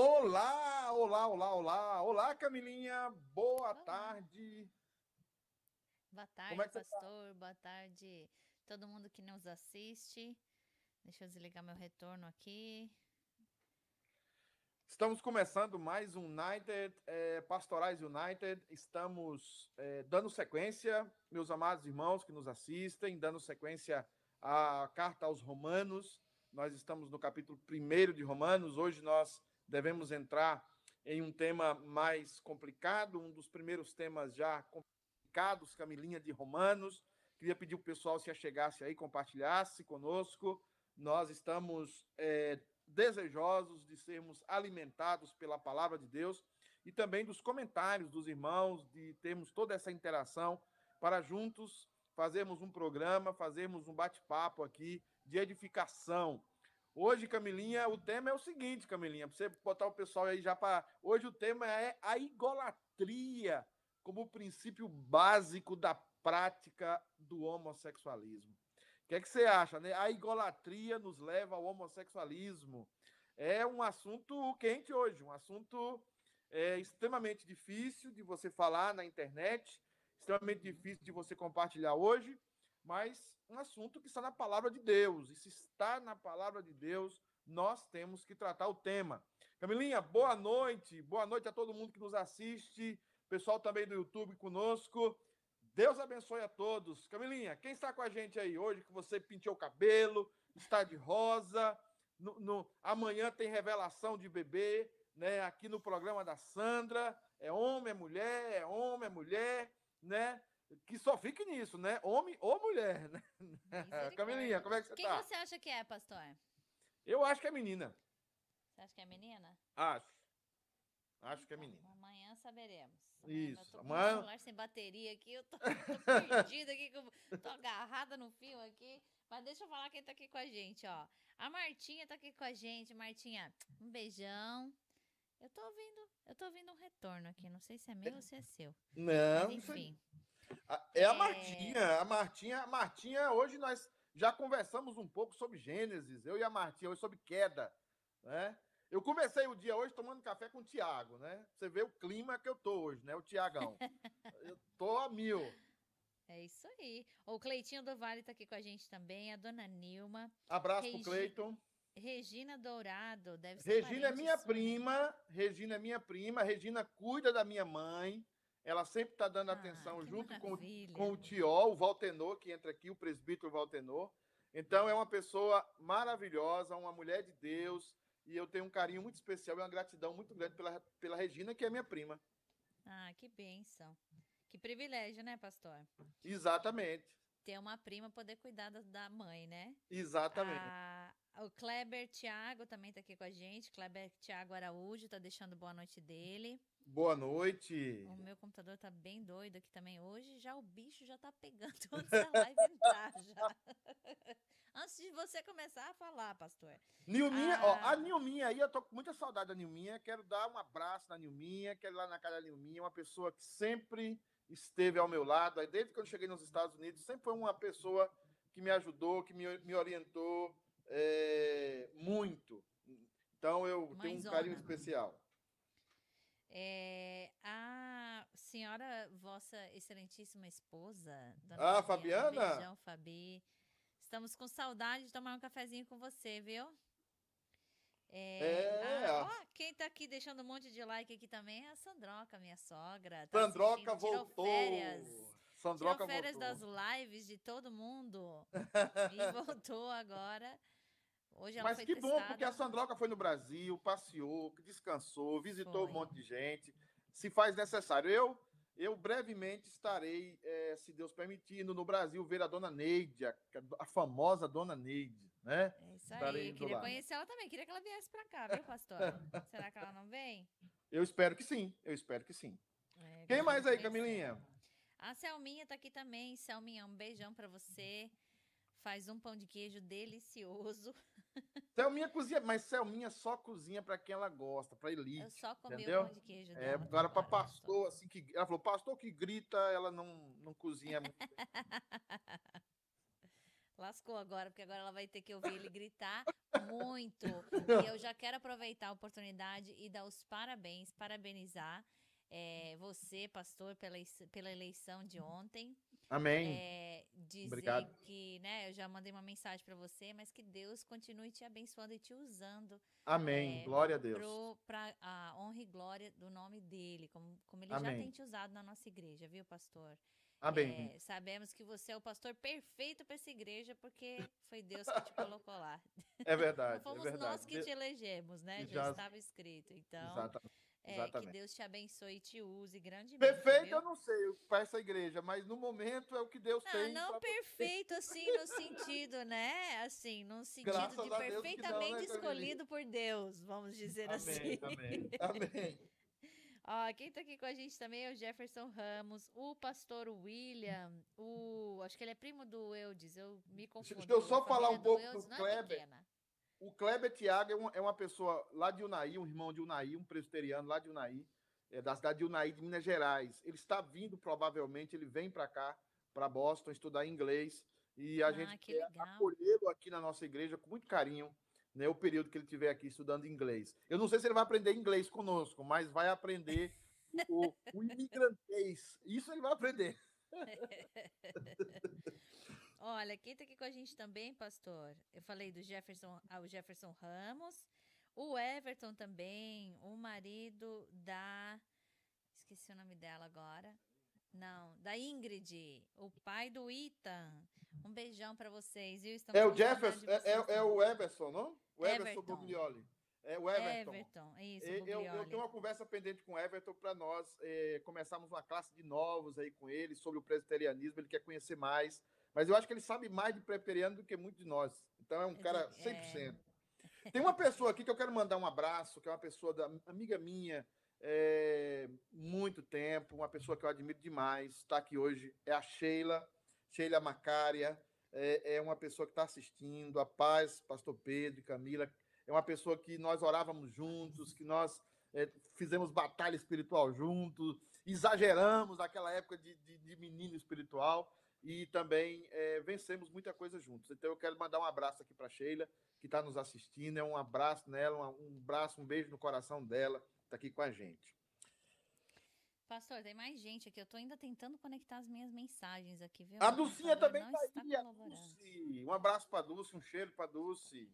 Olá, olá, olá, olá, olá, Camilinha, boa Olá. tarde. Boa Como tarde, é você tá? pastor. Boa tarde, todo mundo que nos assiste. Deixa eu desligar meu retorno aqui. Estamos começando mais um United, eh, Pastorais United. Estamos eh, dando sequência, meus amados irmãos que nos assistem, dando sequência à carta aos Romanos. Nós estamos no capítulo 1 de Romanos. Hoje nós devemos entrar em um tema mais complicado, um dos primeiros temas já complicados, Camilinha de Romanos. Queria pedir o pessoal se achegasse aí, compartilhasse conosco. Nós estamos eh, desejosos de sermos alimentados pela palavra de Deus e também dos comentários dos irmãos, de termos toda essa interação para juntos fazermos um programa, fazermos um bate-papo aqui de edificação. Hoje, Camilinha, o tema é o seguinte, Camilinha, para você botar o pessoal aí já para. Hoje o tema é a idolatria como princípio básico da prática do homossexualismo. O que, é que você acha, né? A idolatria nos leva ao homossexualismo. É um assunto quente hoje, um assunto é, extremamente difícil de você falar na internet, extremamente difícil de você compartilhar hoje, mas um assunto que está na palavra de Deus. E se está na palavra de Deus, nós temos que tratar o tema. Camilinha, boa noite. Boa noite a todo mundo que nos assiste, pessoal também do YouTube conosco. Deus abençoe a todos. Camilinha, quem está com a gente aí hoje que você pintou o cabelo, está de rosa, no, no- amanhã tem revelação de bebê, né? Aqui no programa da Sandra, é homem, é mulher, é homem, é mulher, né? Que só fique nisso, né? Homem ou mulher, né? Camilinha, como é que você Quem tá? você acha que é, pastor? Eu acho que é menina. Você acha que é menina? Acho. Acho que é Então, menina. Amanhã saberemos. Amanhã Isso, Eu tô com amanhã- o celular sem bateria aqui, eu tô, tô perdida aqui, tô agarrada no fio aqui. Mas deixa eu falar quem tá aqui com a gente, ó. A Martinha tá aqui com a gente. Martinha, um beijão. Eu tô ouvindo, eu tô ouvindo um retorno aqui. Não sei se é meu ou se é seu. Não, Mas enfim. A- É a É. Martinha. A Martinha, a Martinha, hoje nós já conversamos um pouco sobre Gênesis, eu e a Martinha, hoje sobre queda, né? Eu comecei o dia hoje tomando café com o Tiago, né? Você vê o clima que eu tô hoje, né? O Tiagão. Eu tô a mil. É isso aí. O Cleitinho do Vale tá aqui com a gente também. A dona Nilma. Abraço pro Regi- Cleiton. Regina Dourado. Deve ser Regina é minha sua, né? prima. Regina é minha prima. Regina cuida da minha mãe. Ela sempre tá dando Ah, atenção junto com, maravilha. com o Tió, o Valtenor, que entra aqui, o presbítero Valtenor. Então, é uma pessoa maravilhosa, uma mulher de Deus, e eu tenho um carinho muito especial e uma gratidão muito grande pela, pela Regina, que é minha prima. Ah, que bênção. Que privilégio, né, pastor? Exatamente, Ter uma prima poder cuidar da, da mãe, né? exatamente. Ah, o Kleber Thiago também tá aqui com a gente. Kleber Thiago Araújo tá deixando boa noite dele. Boa noite. O meu computador tá bem doido aqui também hoje. Já o bicho já tá pegando antes da live entrar já. antes de você começar a falar, pastor. Nilminha, ó, Ah. a Nilminha aí, eu tô com muita saudade da Nilminha. Quero dar um abraço na Nilminha, quero ir lá na casa da Nilminha, uma pessoa que sempre esteve ao meu lado. Aí, Desde que eu cheguei nos Estados Unidos, sempre foi uma pessoa que me ajudou, que me, me orientou é, muito. Então eu tenho um carinho Mãezona. especial. É, a senhora, vossa excelentíssima esposa, dona Ah, Fabiana, Fabiana? beijão, Fabi. Estamos com saudade de tomar um cafezinho com você, viu? É, É, ah, ó, quem tá aqui deixando um monte de like aqui também é a Sandroca, minha sogra. Tá Sandroca voltou. Férias. Sandroca Tirou férias voltou. das lives de todo mundo e voltou agora. Hoje ela Mas que bom, porque a testada. Sandroca foi no Brasil, passeou, descansou, visitou Foi. um monte de gente. Se faz necessário. Eu, eu brevemente estarei, eh, se Deus permitindo, no Brasil ver a dona Neide, a, a famosa dona Neide, né? É isso aí, queria lá. conhecer ela também, queria que ela viesse pra cá, viu, pastor? Será que ela não vem? Eu espero que sim, eu espero que sim. É, Quem mais aí, conhecer. Camilinha? A Selminha tá aqui também. Selminha, um beijão pra você. Faz um pão de queijo delicioso. Selminha cozinha, mas Selminha só cozinha para quem ela gosta, para elite. Eu só comi entendeu? o pão de queijo É, dela. agora para agora, pastor, assim, que. Ela falou, pastor que grita, ela não, não cozinha muito. lascou agora, porque agora ela vai ter que ouvir ele gritar muito. E eu já quero aproveitar a oportunidade e dar os parabéns, parabenizar é, você, pastor, pela, pela eleição de ontem. Amém. É, dizer Obrigado. que, né, eu já mandei uma mensagem para você, mas que Deus continue te abençoando e te usando. Amém. É, glória a Deus. Para a honra e glória do nome dele, como, como ele Amém. já tem te usado na nossa igreja, viu, pastor? Amém. É, sabemos que você é o pastor perfeito para essa igreja, porque foi Deus que te colocou lá. É verdade. Não fomos é verdade. nós que te elegemos, né? Já, já estava escrito. Então. Exatamente. É, que Deus te abençoe e te use grandemente. Perfeito, viu? eu não sei para essa igreja, mas no momento é o que Deus não, tem. Não perfeito, assim, no sentido, né? Assim, no sentido Graças de perfeitamente não, né, escolhido por Deus, vamos dizer amém, assim. Amém, amém. Ó, quem tá aqui com a gente também é o Jefferson Ramos, o pastor William, o. Acho que ele é primo do Eudes, eu me confundo. Deixa eu só falar um pouco do, do Kleber. É o Kleber Tiago é, uma, é uma pessoa lá de Unai, um irmão de Unai, um presbiteriano lá de Unai, é, da cidade de Unai, de Minas Gerais. Ele está vindo, provavelmente, ele vem para cá, para Boston, estudar inglês. E a ah, gente que quer acolhê-lo aqui na nossa igreja com muito carinho, né, o período que ele estiver aqui estudando inglês. Eu não sei se ele vai aprender inglês conosco, mas vai aprender o, o imigrantês. Isso ele vai aprender. Olha, quem tá aqui com a gente também, pastor? Eu falei do Jefferson, ah, o Jefferson Ramos, o Everton também, o marido da. Esqueci o nome dela agora. Não, da Ingrid, o pai do Ethan. Um beijão para vocês, viu? Estamos é o Jefferson, é, é, é, o Everson, não? O Everson Everton. Buglioli. É o Everton. Everton, isso, eu, eu, tenho uma conversa pendente com o Everton para nós é, começarmos uma classe de novos aí com ele sobre o presbiterianismo. Ele quer conhecer mais. Mas eu acho que ele sabe mais de preperiano do que muitos de nós. Então é um cara 100%. É... Tem uma pessoa aqui que eu quero mandar um abraço, que é uma pessoa da amiga minha, é, muito tempo, uma pessoa que eu admiro demais, está aqui hoje, é a Sheila, Sheila Macária, é, é uma pessoa que está assistindo, a paz, pastor Pedro e Camila, é uma pessoa que nós orávamos juntos, que nós é, fizemos batalha espiritual juntos, exageramos naquela época de, de, de menino espiritual, e também é, vencemos muita coisa juntos. Então eu quero mandar um abraço aqui para Sheila, que está nos assistindo, é um abraço nela, um abraço, um beijo no coração dela, está aqui com a gente. Pastor, tem mais gente aqui. Eu estou ainda tentando conectar as minhas mensagens aqui, viu? A Dulcinha também está aí. A Dulce. Um abraço para Dulce, um cheiro para Dulce.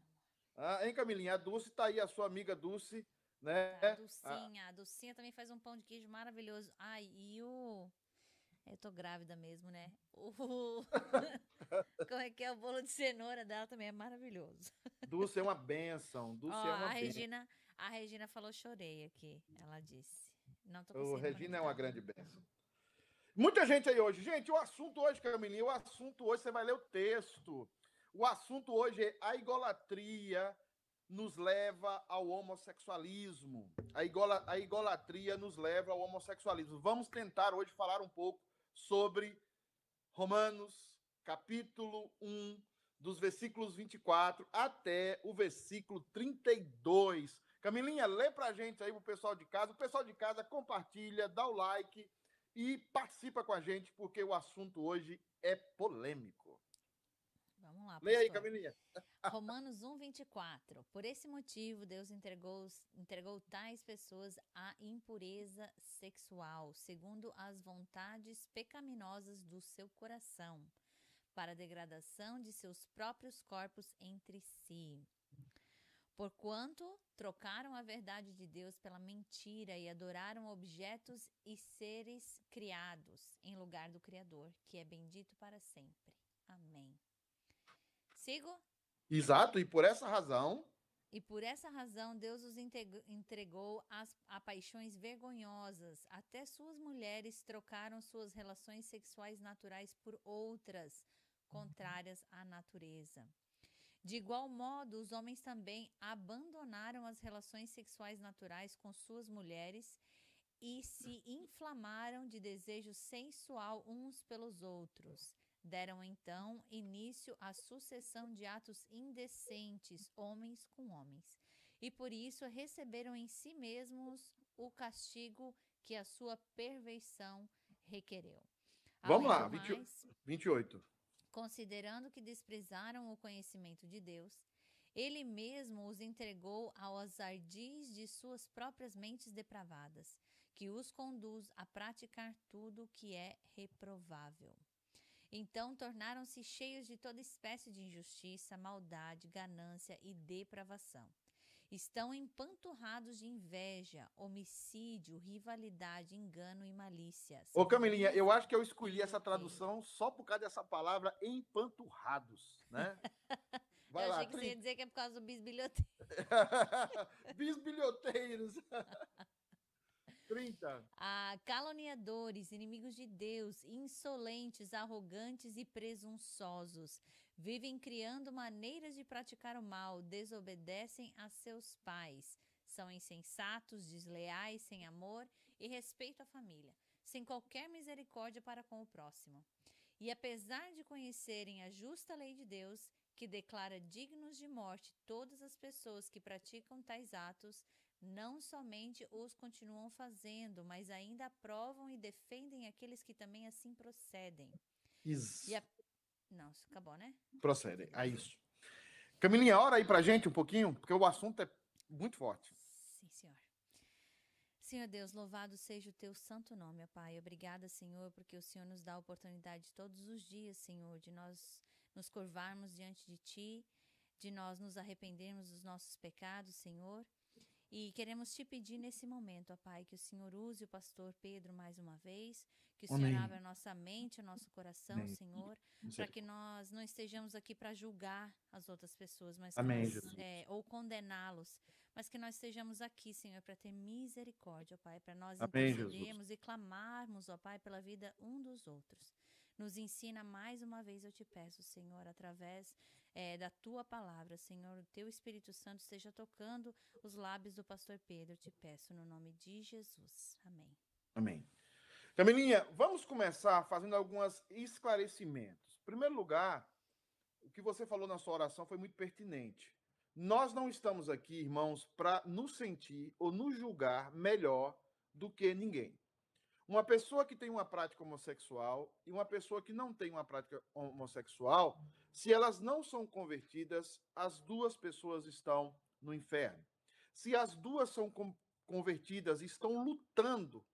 Ah, hein, Camilinha? A Dulce está aí, a sua amiga Dulce, né? A Dulcinha. A... a Dulcinha também faz um pão de queijo maravilhoso. Ai, e o eu tô grávida mesmo, né? O... Como é que é? O bolo de cenoura dela também é maravilhoso. Dulce é uma benção. Dulce oh, é uma a Regina, a Regina falou chorei aqui. Ela disse. Não tô O Regina é uma grande benção. Muita gente aí hoje. Gente, o assunto hoje, Camilinha, o assunto hoje, você vai ler o texto. O assunto hoje é a idolatria nos leva ao homossexualismo. A, igola, a idolatria nos leva ao homossexualismo. Vamos tentar hoje falar um pouco sobre Romanos, capítulo 1, dos versículos 24 até o versículo 32. Camilinha, lê pra gente aí pro pessoal de casa. O pessoal de casa compartilha, dá o like e participa com a gente, porque o assunto hoje é polêmico. Vamos lá, Lê aí, Camilinha. Romanos 1, 24. Por esse motivo, Deus entregou, entregou tais pessoas à impureza sexual, segundo as vontades pecaminosas do seu coração, para a degradação de seus próprios corpos entre si. Porquanto trocaram a verdade de Deus pela mentira e adoraram objetos e seres criados em lugar do Criador, que é bendito para sempre. Amém. Sigo? Exato, e por essa razão. E por essa razão, Deus os entregou às, a paixões vergonhosas. Até suas mulheres trocaram suas relações sexuais naturais por outras, contrárias à natureza. De igual modo, os homens também abandonaram as relações sexuais naturais com suas mulheres e se inflamaram de desejo sensual uns pelos outros. Deram então início à sucessão de atos indecentes, homens com homens, e por isso receberam em si mesmos o castigo que a sua perversão requereu. Vamos lá, mais, 28. Considerando que desprezaram o conhecimento de Deus, ele mesmo os entregou aos ardis de suas próprias mentes depravadas, que os conduz a praticar tudo o que é reprovável. Então tornaram-se cheios de toda espécie de injustiça, maldade, ganância e depravação. Estão empanturrados de inveja, homicídio, rivalidade, engano e malícia. Ô Camilinha, eu acho que eu escolhi essa tradução só por causa dessa palavra empanturrados, né? Vai eu lá, achei que você ia dizer que é por causa do bisbilhoteiro. bisbilhoteiros. 30. Ah, caluniadores, inimigos de Deus, insolentes, arrogantes e presunçosos. Vivem criando maneiras de praticar o mal, desobedecem a seus pais. São insensatos, desleais, sem amor e respeito à família, sem qualquer misericórdia para com o próximo. E apesar de conhecerem a justa lei de Deus, que declara dignos de morte todas as pessoas que praticam tais atos, não somente os continuam fazendo, mas ainda aprovam e defendem aqueles que também assim procedem. Isso. A... Não, acabou, né? Procedem, é isso. Camilinha, ora aí pra gente um pouquinho, porque o assunto é muito forte. Sim, senhor. Senhor Deus, louvado seja o teu santo nome, ó Pai. Obrigada, Senhor, porque o Senhor nos dá a oportunidade todos os dias, Senhor, de nós nos curvarmos diante de Ti, de nós nos arrependermos dos nossos pecados, Senhor e queremos te pedir nesse momento, ó Pai, que o Senhor use o pastor Pedro mais uma vez, que o Amém. Senhor abra a nossa mente, o nosso coração, Amém. Senhor, para que nós não estejamos aqui para julgar as outras pessoas, mas Amém, nós, é, ou condená-los, mas que nós estejamos aqui, Senhor, para ter misericórdia, ó Pai, para nós intercedermos e clamarmos, ó Pai, pela vida um dos outros. Nos ensina mais uma vez, eu te peço, Senhor, através é, da tua palavra, Senhor, o teu Espírito Santo esteja tocando os lábios do pastor Pedro, te peço no nome de Jesus. Amém. Amém. Camilinha, vamos começar fazendo alguns esclarecimentos. Em primeiro lugar, o que você falou na sua oração foi muito pertinente. Nós não estamos aqui, irmãos, para nos sentir ou nos julgar melhor do que ninguém. Uma pessoa que tem uma prática homossexual e uma pessoa que não tem uma prática homossexual, se elas não são convertidas, as duas pessoas estão no inferno. Se as duas são convertidas e estão lutando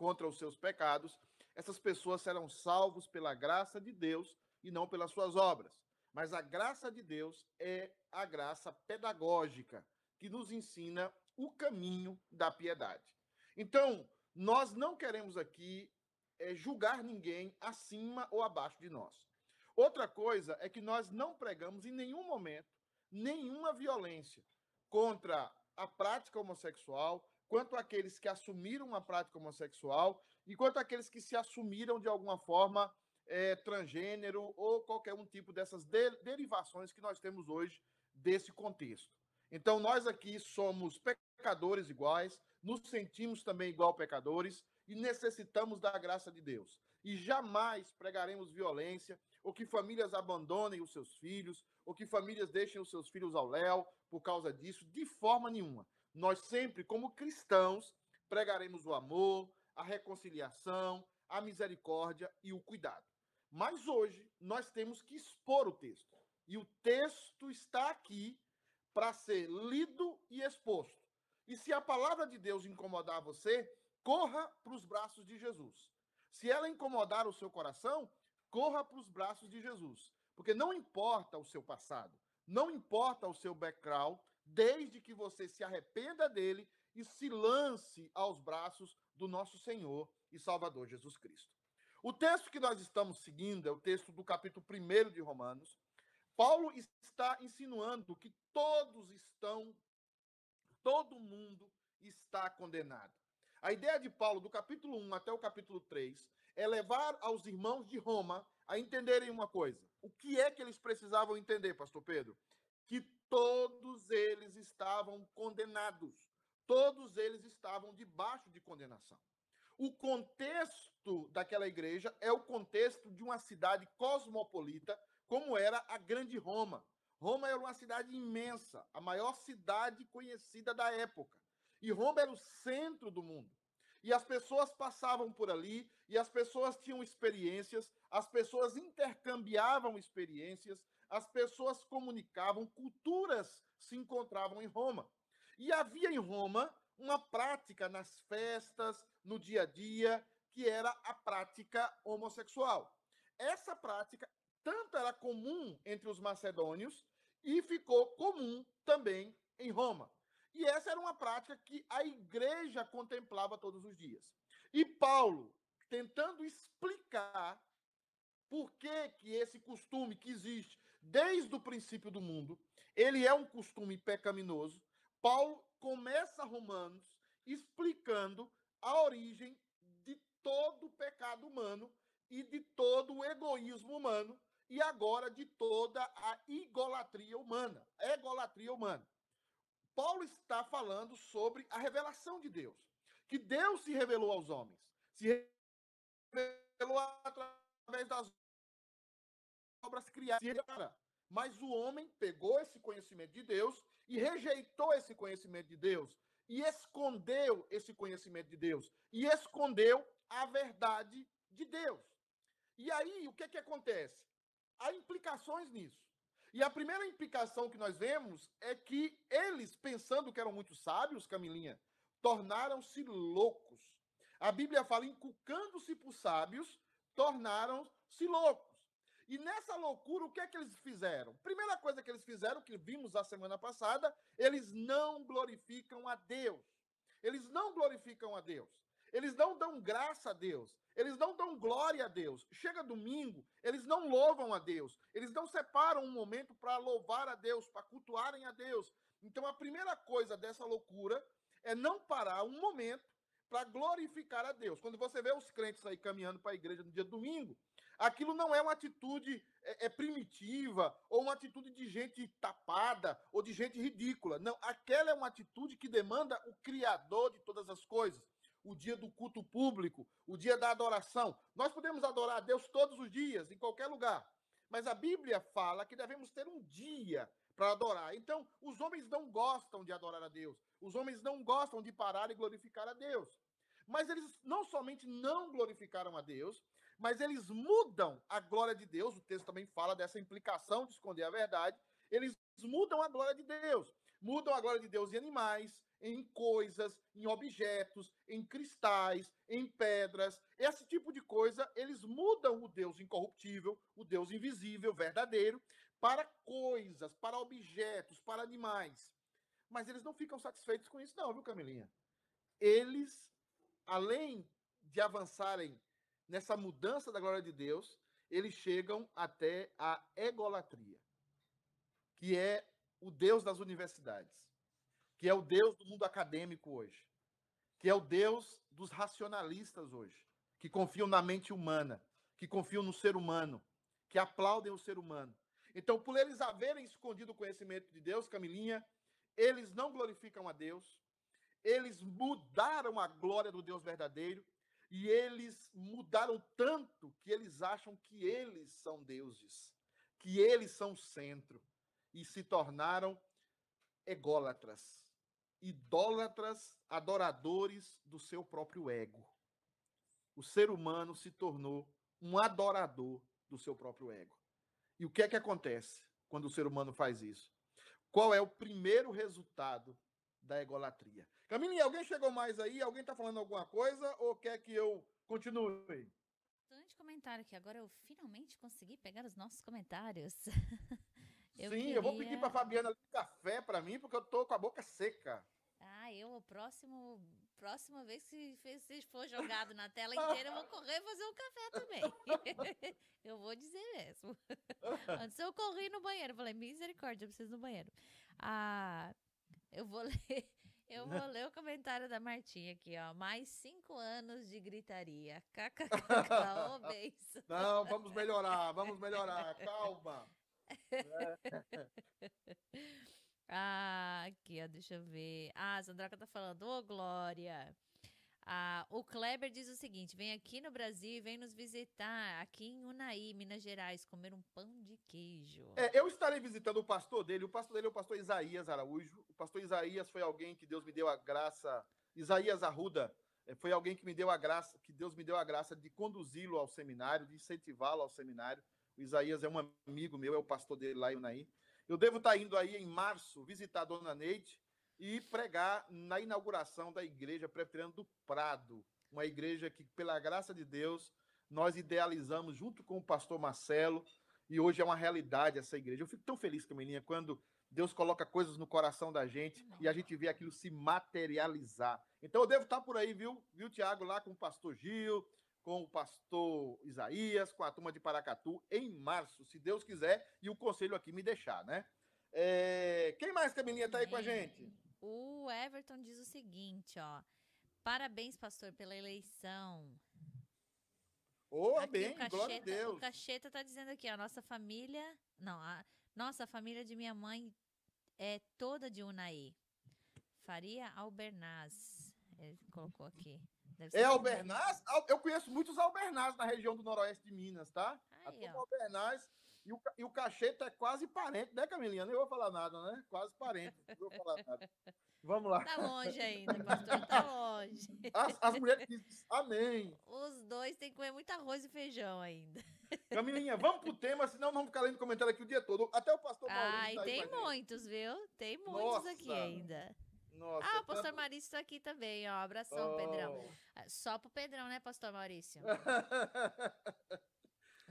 contra os seus pecados, essas pessoas serão salvos pela graça de Deus e não pelas suas obras. Mas a graça de Deus é a graça pedagógica que nos ensina o caminho da piedade. Então, nós não queremos aqui é, julgar ninguém acima ou abaixo de nós. Outra coisa é que nós não pregamos em nenhum momento nenhuma violência contra a prática homossexual, quanto aqueles que assumiram uma prática homossexual e quanto aqueles que se assumiram de alguma forma é, transgênero ou qualquer um tipo dessas de derivações que nós temos hoje desse contexto. Então, nós aqui somos pecadores iguais, nos sentimos também igual pecadores e necessitamos da graça de Deus. E jamais pregaremos violência, ou que famílias abandonem os seus filhos, ou que famílias deixem os seus filhos ao léu por causa disso, de forma nenhuma. Nós sempre, como cristãos, pregaremos o amor, a reconciliação, a misericórdia e o cuidado. Mas hoje nós temos que expor o texto. E o texto está aqui para ser lido e exposto. E se a palavra de Deus incomodar você, corra para os braços de Jesus. Se ela incomodar o seu coração, corra para os braços de Jesus. Porque não importa o seu passado, não importa o seu background, desde que você se arrependa dele e se lance aos braços do nosso Senhor e Salvador Jesus Cristo. O texto que nós estamos seguindo é o texto do capítulo 1 de Romanos. Paulo está insinuando que todos estão todo mundo está condenado. A ideia de Paulo, do capítulo 1 até o capítulo 3, é levar aos irmãos de Roma a entenderem uma coisa. O que é que eles precisavam entender, pastor Pedro? Que todos eles estavam condenados. Todos eles estavam debaixo de condenação. O contexto daquela igreja é o contexto de uma cidade cosmopolita, como era a Grande Roma. Roma era uma cidade imensa, a maior cidade conhecida da época. E Roma era o centro do mundo. e as pessoas passavam por ali, e as pessoas tinham experiências, as pessoas intercambiavam experiências, as pessoas comunicavam, culturas se encontravam em Roma. E havia em Roma uma prática nas festas, no dia a dia, que era a prática homossexual. Essa prática tanto era comum entre os macedônios e ficou comum também em Roma. E essa era uma prática que a igreja contemplava todos os dias. E Paulo, tentando explicar por que, que esse costume que existe desde o princípio do mundo, ele é um costume pecaminoso, Paulo começa Romanos explicando a origem de todo o pecado humano e de todo o egoísmo humano e agora de toda a idolatria humana, egolatria humana. Paulo está falando sobre a revelação de Deus, que Deus se revelou aos homens, se revelou através das obras criadas. Mas o homem pegou esse conhecimento de Deus e rejeitou esse conhecimento de Deus e escondeu esse conhecimento de Deus e escondeu a verdade de Deus. E aí, o que que acontece? Há implicações nisso. E a primeira implicação que nós vemos é que eles, pensando que eram muito sábios, Camilinha, tornaram-se loucos. A Bíblia fala, inculcando-se por sábios, tornaram-se loucos. E nessa loucura, o que é que eles fizeram? Primeira coisa que eles fizeram, que vimos a semana passada, eles não glorificam a Deus. Eles não glorificam a Deus. Eles não dão graça a Deus. Eles não dão glória a Deus. Chega domingo, eles não louvam a Deus. Eles não separam um momento para louvar a Deus, para cultuarem a Deus. Então a primeira coisa dessa loucura é não parar um momento para glorificar a Deus. Quando você vê os crentes aí caminhando para a igreja no dia domingo, aquilo não é uma atitude é, é, primitiva ou uma atitude de gente tapada ou de gente ridícula. Não, aquela é uma atitude que demanda o Criador de todas as coisas o dia do culto público, o dia da adoração. Nós podemos adorar a Deus todos os dias, em qualquer lugar. Mas a Bíblia fala que devemos ter um dia para adorar. Então, os homens não gostam de adorar a Deus. Os homens não gostam de parar e glorificar a Deus. Mas eles não somente não glorificaram a Deus, mas eles mudam a glória de Deus. O texto também fala dessa implicação de esconder a verdade. Eles mudam a glória de Deus. Mudam a glória de Deus em animais, em coisas, em objetos, em cristais, em pedras. Esse tipo de coisa, eles mudam o Deus incorruptível, o Deus invisível, verdadeiro, para coisas, para objetos, para animais. Mas eles não ficam satisfeitos com isso, não, viu, Camilinha? Eles, além de avançarem nessa mudança da glória de Deus, eles chegam até a egolatria, que é o Deus das universidades que é o Deus do mundo acadêmico hoje, que é o Deus dos racionalistas hoje, que confiam na mente humana, que confiam no ser humano, que aplaudem o ser humano. Então, por eles haverem escondido o conhecimento de Deus, Camilinha, eles não glorificam a Deus, eles mudaram a glória do Deus verdadeiro e eles mudaram tanto que eles acham que eles são deuses, que eles são o centro e se tornaram ególatras idólatras, adoradores do seu próprio ego. O ser humano se tornou um adorador do seu próprio ego. E o que é que acontece quando o ser humano faz isso? Qual é o primeiro resultado da egolatria? Camille, alguém chegou mais aí? Alguém está falando alguma coisa ou quer que eu continue? Bastante comentário aqui. Agora eu finalmente consegui pegar os nossos comentários. Eu Sim, queria... eu vou pedir para Fabiana café para mim, porque eu tô com a boca seca. Ah, eu, o próximo, próxima vez que se for jogado na tela inteira, eu vou correr fazer um café também. eu vou dizer mesmo. Antes eu corri no banheiro, falei, misericórdia, eu preciso no banheiro. Ah, eu vou ler. Eu vou ler o comentário da Martinha aqui, ó. Mais cinco anos de gritaria. KKK, ô beijo. Não, vamos melhorar, vamos melhorar. Calma. ah, aqui, ó, deixa eu ver. Ah, a Sandraca tá falando, ô, Glória. Ah, o Kleber diz o seguinte: vem aqui no Brasil e vem nos visitar aqui em Unai, Minas Gerais, comer um pão de queijo. É, eu estarei visitando o pastor dele. O pastor dele é o pastor Isaías Araújo. O pastor Isaías foi alguém que Deus me deu a graça. Isaías Arruda É, foi alguém que me deu a graça, que Deus me deu a graça de conduzi-lo ao seminário, de incentivá-lo ao seminário. O Isaías é um amigo meu, é o pastor dele lá em Unaí. Eu devo estar indo aí em março visitar a dona Neide e pregar na inauguração da igreja Presbiteriana do Prado, uma igreja que, pela graça de Deus, nós idealizamos junto com o pastor Marcelo, e hoje é uma realidade essa igreja. Eu fico tão feliz, Camilinha, quando Deus coloca coisas no coração da gente e a gente vê aquilo se materializar. Então eu devo estar por aí, viu, viu Tiago, lá com o pastor Gil, com o pastor Isaías, com a turma de Paracatu, em março, se Deus quiser, e o conselho aqui me deixar, né? É... Quem mais, Camilinha, está aí com a gente? O Everton diz o seguinte, ó. Parabéns, pastor, pela eleição. Oh, aqui, bem, Cacheta, glória a Deus. O Cacheta tá dizendo aqui, ó, nossa família, não, a nossa família de minha mãe é toda de Unai. Faria Albernaz. Ele colocou aqui. é Albernaz? Eu conheço muitos Albernaz na região do noroeste de Minas, tá? Aí, a Albernaz e o, e o Cacheta é quase parente, né, Camilinha? Nem vou falar nada, né? Quase parente. Não vou falar nada. Vamos lá. Tá longe ainda, pastor, tá longe. As, as mulheres dizem amém. Os dois têm que comer muito arroz e feijão ainda. Camilinha, vamos pro tema, senão não vamos ficar lendo comentário aqui o dia todo. Até o pastor Maurício. Ai, tá tem muitos, viu? Tem muitos Nossa. aqui ainda. Nossa, ah, o pastor tanto... Maurício está aqui também, ó. Abração, oh. Pedrão. Ah, só pro Pedrão, né, pastor Maurício?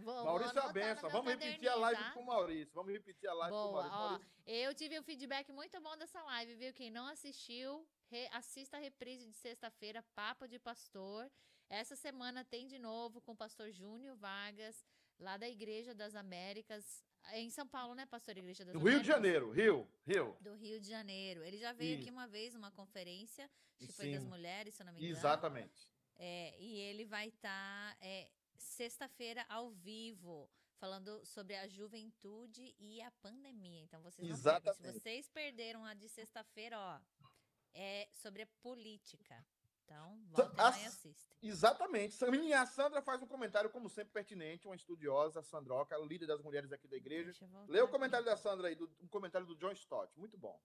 Vou, Maurício é a benção. Vamos repetir a live tá? com o Maurício. Vamos repetir a live Boa, com o Maurício. Ó, Maurício. Eu tive um feedback muito bom dessa live, viu? Quem não assistiu, re, assista a reprise de sexta-feira, Papo de Pastor. Essa semana tem de novo com o pastor Júnior Vargas, lá da Igreja das Américas, em São Paulo, né, pastor Igreja das Do Américas? Rio de Janeiro, Rio, Rio. Do Rio de Janeiro. Ele já veio Sim. aqui uma vez, uma conferência, acho que foi das mulheres, se eu não me engano. Exatamente. É, e ele vai estar. Tá, é, sexta-feira ao vivo, falando sobre a juventude e a pandemia. Então vocês não Exatamente. Se vocês perderam a de sexta-feira, ó, é sobre a política. Então, voltem lá e assistem. Exatamente. A Sandra faz um comentário, como sempre, pertinente, uma estudiosa, a Sandroca, líder das mulheres aqui da igreja. Lê o comentário da Sandra aí, do, um comentário do John Stott. Muito bom.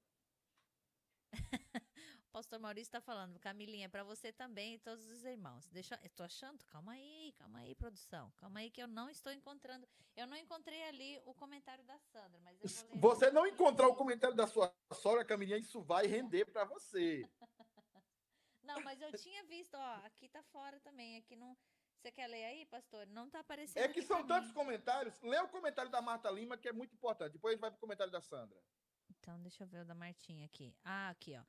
Pastor Maurício está falando, Camilinha, para você também e todos os irmãos. Deixa, eu tô achando, calma aí, calma aí, produção. Calma aí que eu não estou encontrando. Eu não encontrei ali o comentário da Sandra, mas Você não encontrar o comentário da sua sogra, Camilinha, isso vai render para você. não, mas eu tinha visto, ó, aqui tá fora também, aqui não você quer ler aí, pastor? Não tá aparecendo. É que são tantos comentários. Lê o comentário da Marta Lima, que é muito importante. Depois a gente vai pro comentário da Sandra. Então, deixa eu ver o da Martinha aqui. Ah, aqui, ó.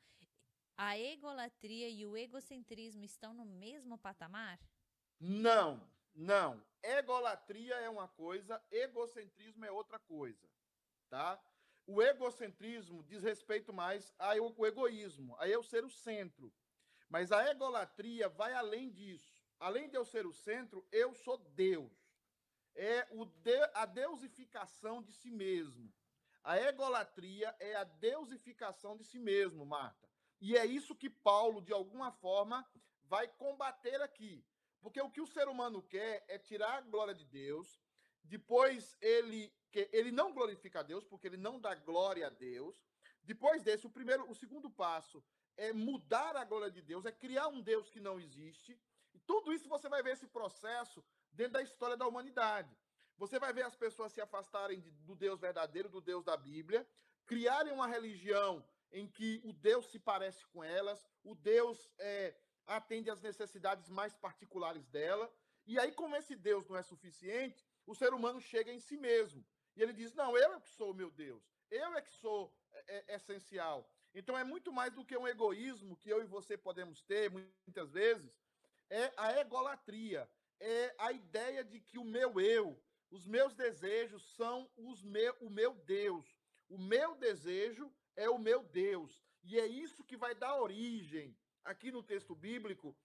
A egolatria e o egocentrismo estão no mesmo patamar? Não, não. Egolatria é uma coisa, egocentrismo é outra coisa, tá? O egocentrismo diz respeito mais ao egoísmo, a eu ser o centro. Mas a egolatria vai além disso. Além de eu ser o centro, eu sou Deus. É o de, a deusificação de si mesmo. A egolatria é a deusificação de si mesmo, Marta. E é isso que Paulo, de alguma forma, vai combater aqui. Porque o que o ser humano quer é tirar a glória de Deus, depois ele, ele não glorifica a Deus, porque ele não dá glória a Deus. Depois desse, o primeiro, o segundo passo é mudar a glória de Deus, é criar um Deus que não existe. E tudo isso você vai ver esse processo dentro da história da humanidade. Você vai ver as pessoas se afastarem do Deus verdadeiro, do Deus da Bíblia, criarem uma religião em que o Deus se parece com elas, o Deus é, atende às necessidades mais particulares dela. E aí, como esse Deus não é suficiente, o ser humano chega em si mesmo. E ele diz: Não, eu é que sou o meu Deus, eu é que sou é, é, essencial. Então, é muito mais do que um egoísmo que eu e você podemos ter, muitas vezes, é a egolatria, é a ideia de que o meu eu, os meus desejos são os meu, o meu Deus. O meu desejo é o meu Deus. E é isso que vai dar origem, aqui no texto bíblico,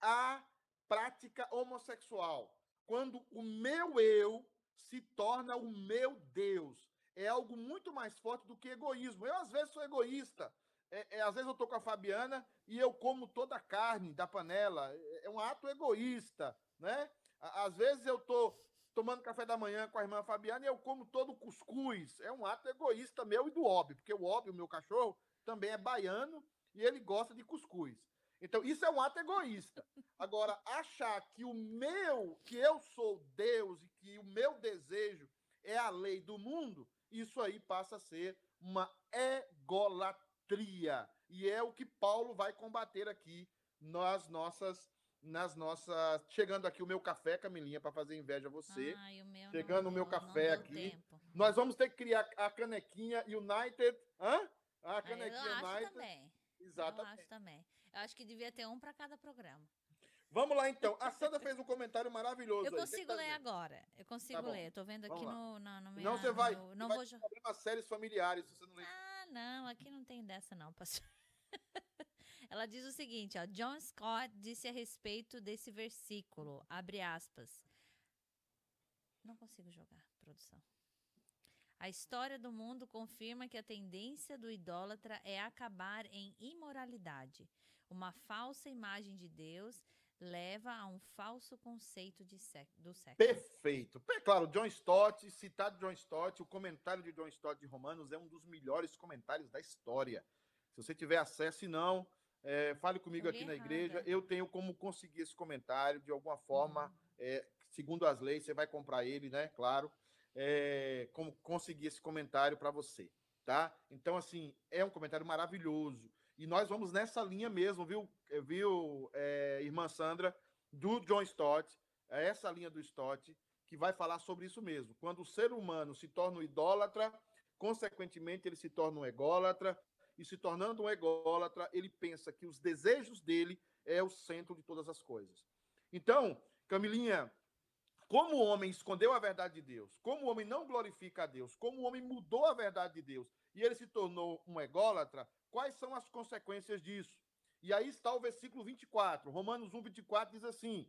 à prática homossexual. Quando o meu eu se torna o meu Deus. É algo muito mais forte do que egoísmo. Eu, às vezes, sou egoísta. É, é, às vezes eu estou com a Fabiana e eu como toda a carne da panela. É, é um ato egoísta, né? Às vezes eu estou tomando café da manhã com a irmã Fabiana e eu como todo cuscuz. É um ato egoísta meu e do Obi, porque o Obi, o meu cachorro, também é baiano e ele gosta de cuscuz. Então, isso é um ato egoísta. Agora, achar que o meu, que eu sou Deus e que o meu desejo é a lei do mundo, isso aí passa a ser uma egolatria. E é o que Paulo vai combater aqui nas nossas nas nossas. Chegando aqui o meu café, Camilinha, para fazer inveja a você. Ai, o meu Chegando não, o meu não- café não aqui. tempo. Nós vamos ter que criar a canequinha United. Hã? A É, eu canequinha acho United. também. Eu Exatamente. acho também. Eu acho que devia ter um para cada programa. Vamos lá, então. A Sandra fez um comentário maravilhoso. Eu aí. Consigo tá ler agora. Eu consigo bom. ler. Eu tô vendo aqui no, na, no Senão minha- você vai. no- não vai vou problemas sérios familiares se você não ler. Ah, não, aqui não tem dessa não, pastor. Ela diz o seguinte, ó, John Scott disse a respeito desse versículo, abre aspas. Não consigo jogar, produção. A história do mundo confirma que a tendência do idólatra é acabar em imoralidade. Uma falsa imagem de Deus leva a um falso conceito de sec- do sexo. Perfeito. É claro, John Stott, citado John Stott, o comentário de John Stott de Romanos é um dos melhores comentários da história. Se você tiver acesso, se não, é, fale comigo aqui na errado, igreja. Eu tenho como conseguir esse comentário de alguma forma, Uhum. é, segundo as leis, você vai comprar ele, né? Claro. É, como conseguir esse comentário para você, tá? Então, assim, é um comentário maravilhoso. E nós vamos nessa linha mesmo, viu, viu é, irmã Sandra, do John Stott, é essa linha do Stott, que vai falar sobre isso mesmo. Quando o ser humano se torna um idólatra, consequentemente ele se torna um ególatra, e se tornando um ególatra, ele pensa que os desejos dele é o centro de todas as coisas. Então, Camilinha, como o homem escondeu a verdade de Deus, como o homem não glorifica a Deus, como o homem mudou a verdade de Deus e ele se tornou um ególatra, quais são as consequências disso? E aí está o versículo 24, Romanos 1, 24 diz assim: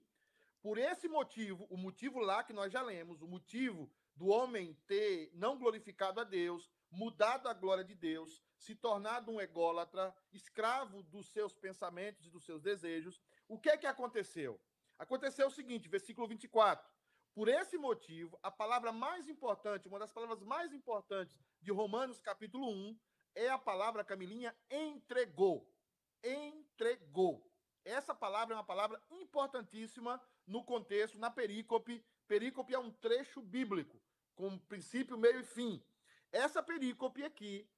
Por esse motivo, o motivo lá que nós já lemos, o motivo do homem ter não glorificado a Deus, mudado a glória de Deus, se tornado um ególatra, escravo dos seus pensamentos e dos seus desejos, o que é que aconteceu? Aconteceu o seguinte, versículo 24. Por esse motivo, a palavra mais importante, uma das palavras mais importantes de Romanos capítulo 1, é a palavra, Camilinha, entregou. Entregou. Essa palavra é uma palavra importantíssima no contexto, na perícope. Perícope é um trecho bíblico, com princípio, meio e fim. Essa perícope aqui,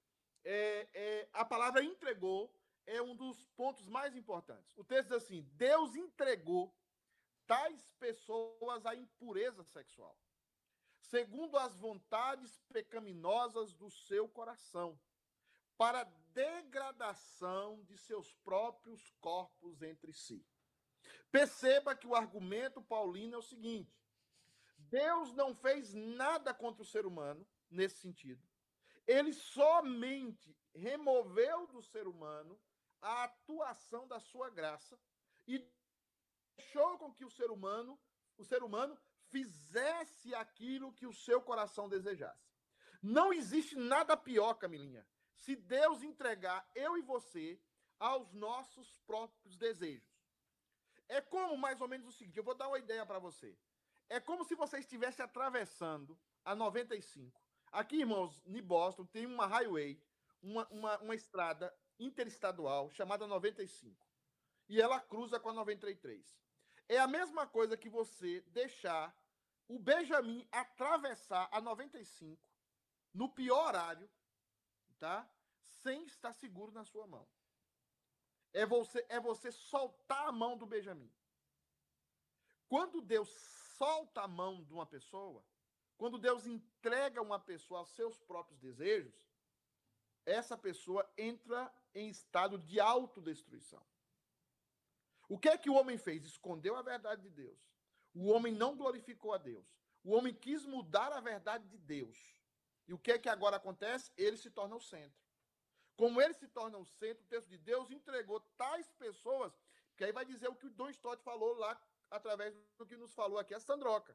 é, é, a palavra entregou é um dos pontos mais importantes. O texto diz assim: Deus entregou tais pessoas à impureza sexual, segundo as vontades pecaminosas do seu coração, para degradação de seus próprios corpos entre si. Perceba que o argumento paulino é o seguinte: Deus não fez nada contra o ser humano nesse sentido. Ele somente removeu do ser humano a atuação da sua graça e deixou com que o ser humano, o ser humano fizesse aquilo que o seu coração desejasse. Não existe nada pior, Camilinha, se Deus entregar eu e você aos nossos próprios desejos. É como mais ou menos o seguinte, eu vou dar uma ideia para você. É como se você estivesse atravessando a 95. Aqui, irmãos, em Boston tem uma highway, uma, uma, uma estrada interestadual chamada 95. E ela cruza com a 93. É a mesma coisa que você deixar o Benjamin atravessar a 95 no pior horário, tá? Sem estar seguro na sua mão. É você é você soltar a mão do Benjamin. Quando Deus solta a mão de uma pessoa, quando Deus entrega uma pessoa aos seus próprios desejos, essa pessoa entra em estado de autodestruição. O que é que o homem fez? Escondeu a verdade de Deus. O homem não glorificou a Deus. O homem quis mudar a verdade de Deus. E o que é que agora acontece? Ele se torna o centro. Como ele se torna o centro, o texto de Deus entregou tais pessoas, que aí vai dizer o que o Don Stott falou lá, através do que nos falou aqui a Sandroca.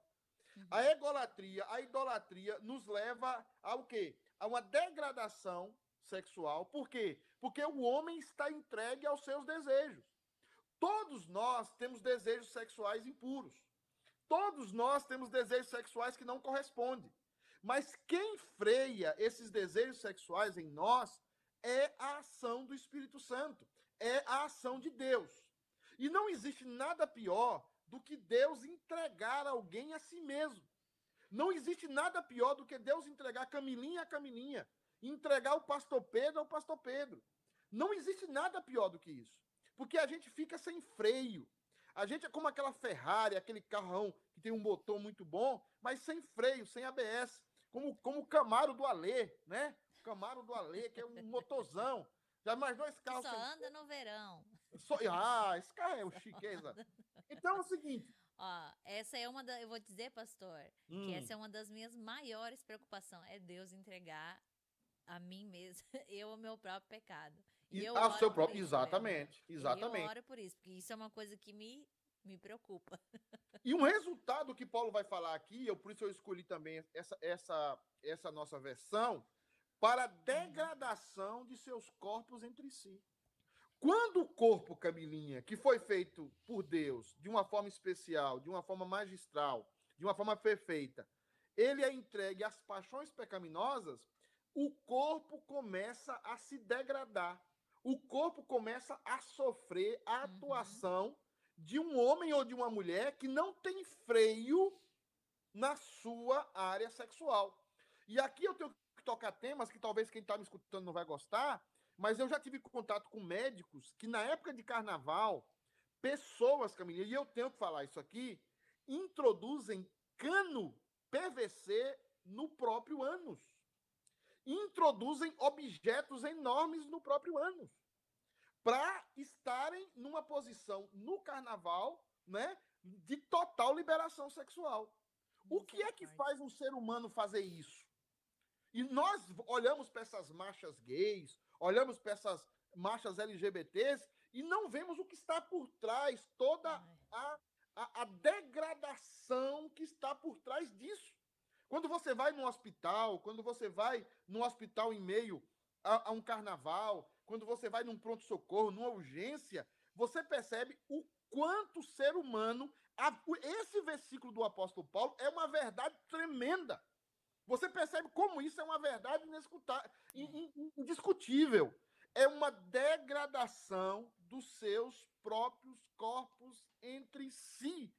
Uhum. A egolatria, a idolatria nos leva ao quê? A uma degradação sexual. Por quê? Porque o homem está entregue aos seus desejos. Todos nós temos desejos sexuais impuros. Todos nós temos desejos sexuais que não correspondem. Mas quem freia esses desejos sexuais em nós é a ação do Espírito Santo, é a ação de Deus. E não existe nada pior do que Deus entregar alguém a si mesmo. Não existe nada pior do que Deus entregar Camilinha a Camilinha, entregar o pastor Pedro ao pastor Pedro. Não existe nada pior do que isso. Porque a gente fica sem freio. A gente é como aquela Ferrari, aquele carrão que tem um motor muito bom, mas sem freio, sem ABS. Como, como o Camaro do Alê, né? O Camaro do Alê, que é um motorzão. Já imaginou esse carro? Só anda no verão. Só... Ah, esse carro é o chiqueza. Então é o seguinte, Ó, essa é uma da. Eu vou dizer, pastor, hum. que essa é uma das minhas maiores preocupações. É Deus entregar a mim mesmo, eu o meu próprio pecado. E, eu a seu próprio. Isso, exatamente. Exatamente. Eu oro por isso, porque isso é uma coisa que me, me preocupa. E um resultado que Paulo vai falar aqui, eu por isso eu escolhi também essa, essa, essa nossa versão, para uhum. degradação de seus corpos entre si. Quando o corpo, Camilinha, que foi feito por Deus de uma forma especial, de uma forma magistral, de uma forma perfeita, ele é entregue às paixões pecaminosas, o corpo começa a se degradar. O corpo começa a sofrer a uhum. atuação uhum. de um homem ou de uma mulher que não tem freio na sua área sexual. E aqui eu tenho que tocar temas que talvez quem está me escutando não vai gostar, mas eu já tive contato com médicos que, na época de carnaval, pessoas, Camilinha, e eu tenho que falar isso aqui, introduzem cano PVC no próprio ânus. Introduzem objetos enormes no próprio ânus. Para estarem numa posição no carnaval, né, de total liberação sexual. O que é que faz um ser humano fazer isso? E nós olhamos para essas marchas gays, olhamos para essas marchas LGBTs e não vemos o que está por trás, toda a, a, a degradação que está por trás disso. Quando você vai num hospital, quando você vai num hospital em meio a, a um carnaval, quando você vai num pronto-socorro, numa urgência, você percebe o quanto o ser humano. Esse versículo do apóstolo Paulo é uma verdade tremenda. Você percebe como isso é uma verdade indiscutível. É uma degradação dos seus próprios corpos entre si.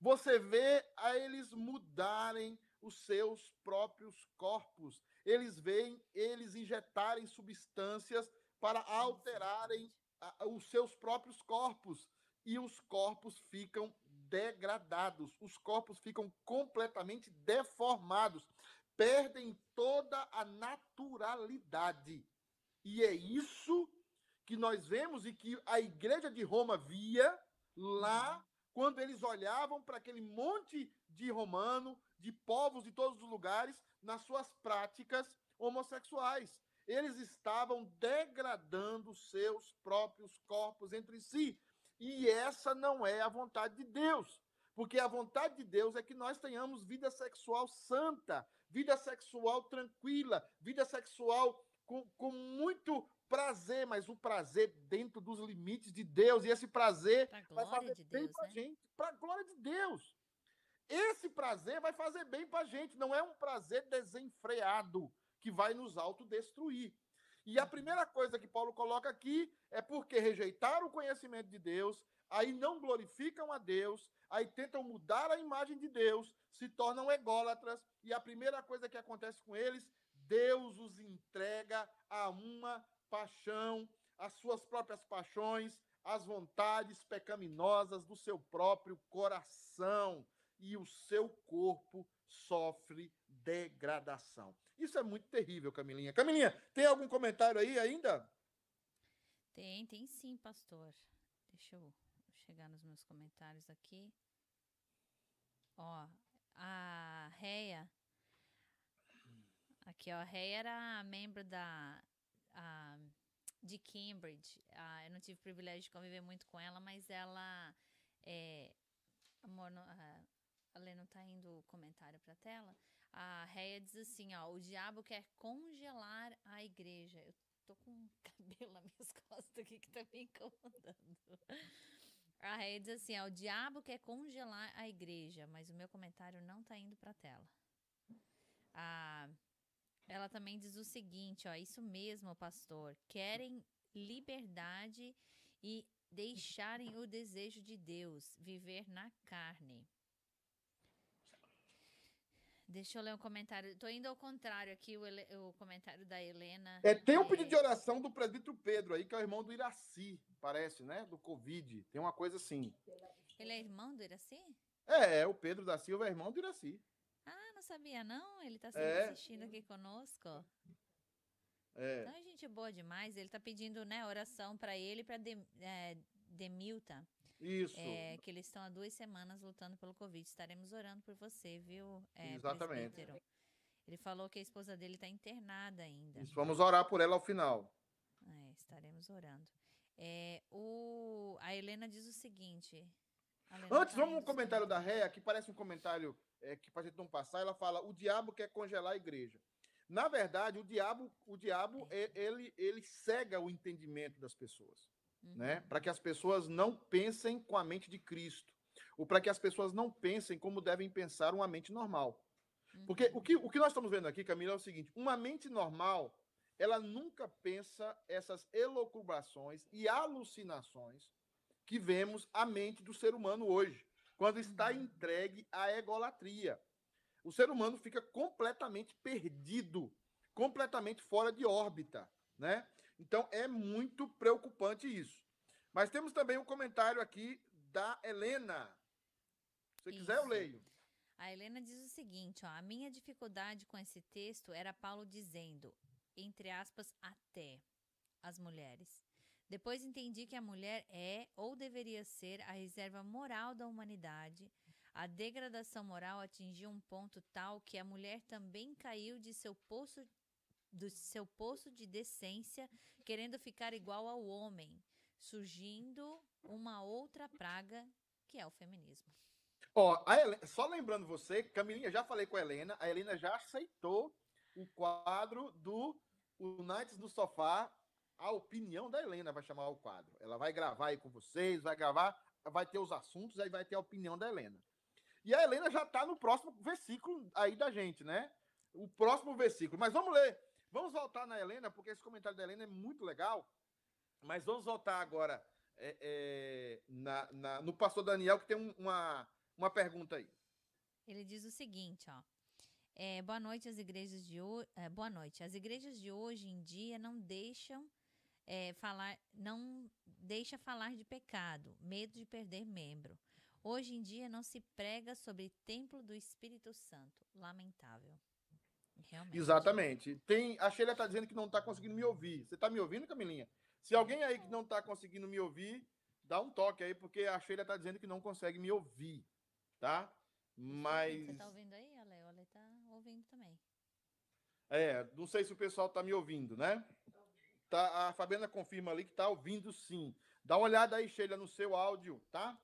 Você vê a eles mudarem os seus próprios corpos. Eles veem eles injetarem substâncias para alterarem os seus próprios corpos. E os corpos ficam degradados, os corpos ficam completamente deformados perdem toda a naturalidade. E é isso que nós vemos e que a igreja de Roma via lá quando eles olhavam para aquele monte de romano, de povos de todos os lugares, nas suas práticas homossexuais. Eles estavam degradando seus próprios corpos entre si. E essa não é a vontade de Deus. Porque a vontade de Deus é que nós tenhamos vida sexual santa, vida sexual tranquila, vida sexual com, com muito prazer, mas o prazer dentro dos limites de Deus. E esse prazer vai fazer de bem para né? gente, para glória de Deus. Esse prazer vai fazer bem para gente, não é um prazer desenfreado que vai nos autodestruir. E a uhum. primeira coisa que Paulo coloca aqui é porque rejeitaram o conhecimento de Deus, aí não glorificam a Deus, aí tentam mudar a imagem de Deus, se tornam ególatras, e a primeira coisa que acontece com eles, Deus os entrega a uma paixão, as suas próprias paixões, as vontades pecaminosas do seu próprio coração, e o seu corpo sofre degradação. Isso é muito terrível, Camilinha. Camilinha, tem algum comentário aí ainda? Tem, tem sim, pastor. Deixa eu chegar nos meus comentários aqui. Ó, a Reia. Aqui, ó. A Reia era membro da. A, de Cambridge. eu não tive o privilégio de conviver muito com ela, mas ela. É, amor, não, a Lê não tá indo o comentário pra tela. A Reia diz assim: ó, o diabo quer congelar a igreja. Eu tô com um cabelo nas minhas costas aqui que tá me incomodando. A Reia diz assim: ó, o diabo quer congelar a igreja, mas o meu comentário não tá indo pra tela. Ela também diz o seguinte: ó, isso mesmo, pastor. Querem liberdade e deixarem o desejo de Deus, viver na carne. Deixa eu ler um comentário. Tô indo ao contrário aqui, o, Ele- o comentário da Helena. É, tem um É, pedido de oração do presbítero Pedro aí, que é o irmão do Iraci, parece, né? Do Covid. Tem uma coisa assim. Ele é irmão do Iraci? É, é, o Pedro da Silva é irmão do Iraci. Ah, não sabia não. Ele tá sempre É. assistindo aqui conosco. É. Então, é gente boa demais. Ele tá pedindo, né, oração pra ele e pra é, Demilta. Isso. É, que eles estão há duas semanas lutando pelo Covid. Estaremos orando por você, viu? é, Exatamente. presbítero? Ele falou que a esposa dele está internada ainda. Isso, vamos orar por ela ao final. É, estaremos orando. É, o, a Helena diz o seguinte. a Antes, tá vamos um comentário da Réa, que parece um comentário é, que pra gente não passar. Ela fala: o diabo quer congelar a igreja. Na verdade, o diabo, o diabo é- ele, ele cega o entendimento das pessoas. Uhum. né? Para que as pessoas não pensem com a mente de Cristo, ou para que as pessoas não pensem como devem pensar uma mente normal. Porque Uhum. o que, o que nós estamos vendo aqui, Camila, é o seguinte: uma mente normal, ela nunca pensa essas elocubrações e alucinações que vemos a mente do ser humano hoje, quando está Uhum. entregue à egolatria. O ser humano fica completamente perdido, completamente fora de órbita, né? Então é muito preocupante isso. Mas temos também um comentário aqui da Helena. Se quiser, eu leio. A Helena diz o seguinte, ó, a minha dificuldade com esse texto era Paulo dizendo, entre aspas, até as mulheres. Depois entendi que a mulher é ou deveria ser a reserva moral da humanidade. A degradação moral atingiu um ponto tal que a mulher também caiu de seu poço do seu poço de decência, querendo ficar igual ao homem, surgindo uma outra praga que é o feminismo. Ó, Helena- só lembrando você, Camilinha, já falei com a Helena, a Helena já aceitou o quadro do Unites do Sofá. A opinião da Helena vai chamar o quadro. Ela vai gravar aí com vocês, vai gravar, vai ter os assuntos, aí vai ter a opinião da Helena. E a Helena já está no próximo versículo aí da gente, né? O próximo versículo. Mas vamos ler. Vamos voltar na Helena, porque esse comentário da Helena é muito legal. Mas vamos voltar agora é, é, na- na- no pastor Daniel, que tem um- uma, uma pergunta aí. Ele diz o seguinte, ó. É, boa noite às igrejas de hoje. boa noite. As igrejas de hoje em dia não deixam é, falar, não deixa falar de pecado, medo de perder membro. Hoje em dia não se prega sobre templo do Espírito Santo. Lamentável. Realmente. Exatamente. Tem, a Sheila está dizendo que não está conseguindo me ouvir. Você está me ouvindo, Camilinha? Se alguém aí que não está conseguindo me ouvir, dá um toque aí, porque a Sheila está dizendo que não consegue me ouvir, tá? Mas. Você tá ouvindo aí, Ale? O Ale tá ouvindo também. É, não sei se o pessoal está me ouvindo, né? Tá, a Fabiana confirma ali que está ouvindo sim. Dá uma olhada aí, Sheila, no seu áudio, tá?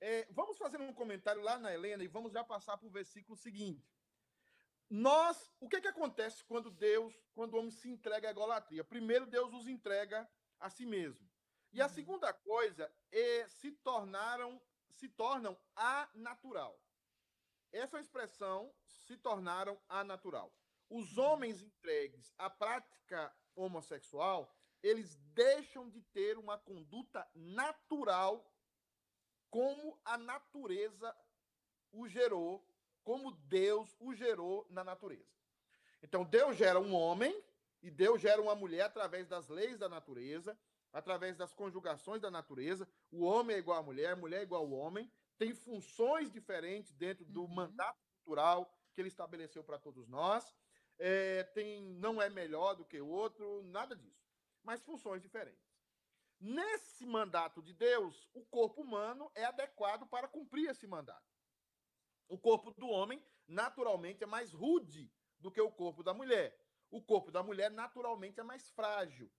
É, vamos fazer um comentário lá na Helena e vamos já passar para o versículo seguinte. Nós, o que, que acontece quando Deus, quando o homem se entrega à idolatria? Primeiro, Deus os entrega a si mesmo. E a Uhum. segunda coisa é se tornaram, se tornam anatural. Essa expressão se tornaram anatural. Os homens entregues à prática homossexual, eles deixam de ter uma conduta natural como a natureza o gerou, como Deus o gerou na natureza. Então, Deus gera um homem e Deus gera uma mulher através das leis da natureza, através das conjugações da natureza. O homem é igual à mulher, a mulher é igual ao homem, tem funções diferentes dentro do Uhum. mandato cultural que ele estabeleceu para todos nós. É, tem, não é melhor do que o outro, nada disso, mas funções diferentes. Nesse mandato de Deus, o corpo humano é adequado para cumprir esse mandato. O corpo do homem, naturalmente, é mais rude do que o corpo da mulher. O corpo da mulher, naturalmente, é mais frágil.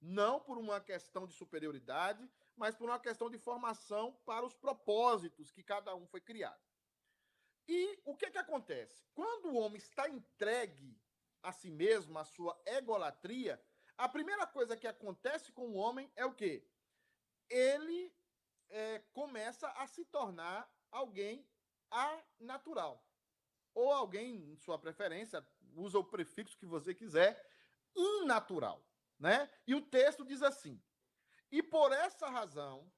Não por uma questão de superioridade, mas por uma questão de formação para os propósitos que cada um foi criado. E o que, que acontece? Quando o homem está entregue a si mesmo, a sua egolatria, a primeira coisa que acontece com o homem é o quê? Ele é, começa a se tornar alguém anatural. Ou alguém, em sua preferência, usa o prefixo que você quiser, innatural. Né? E o texto diz assim: E por essa razão,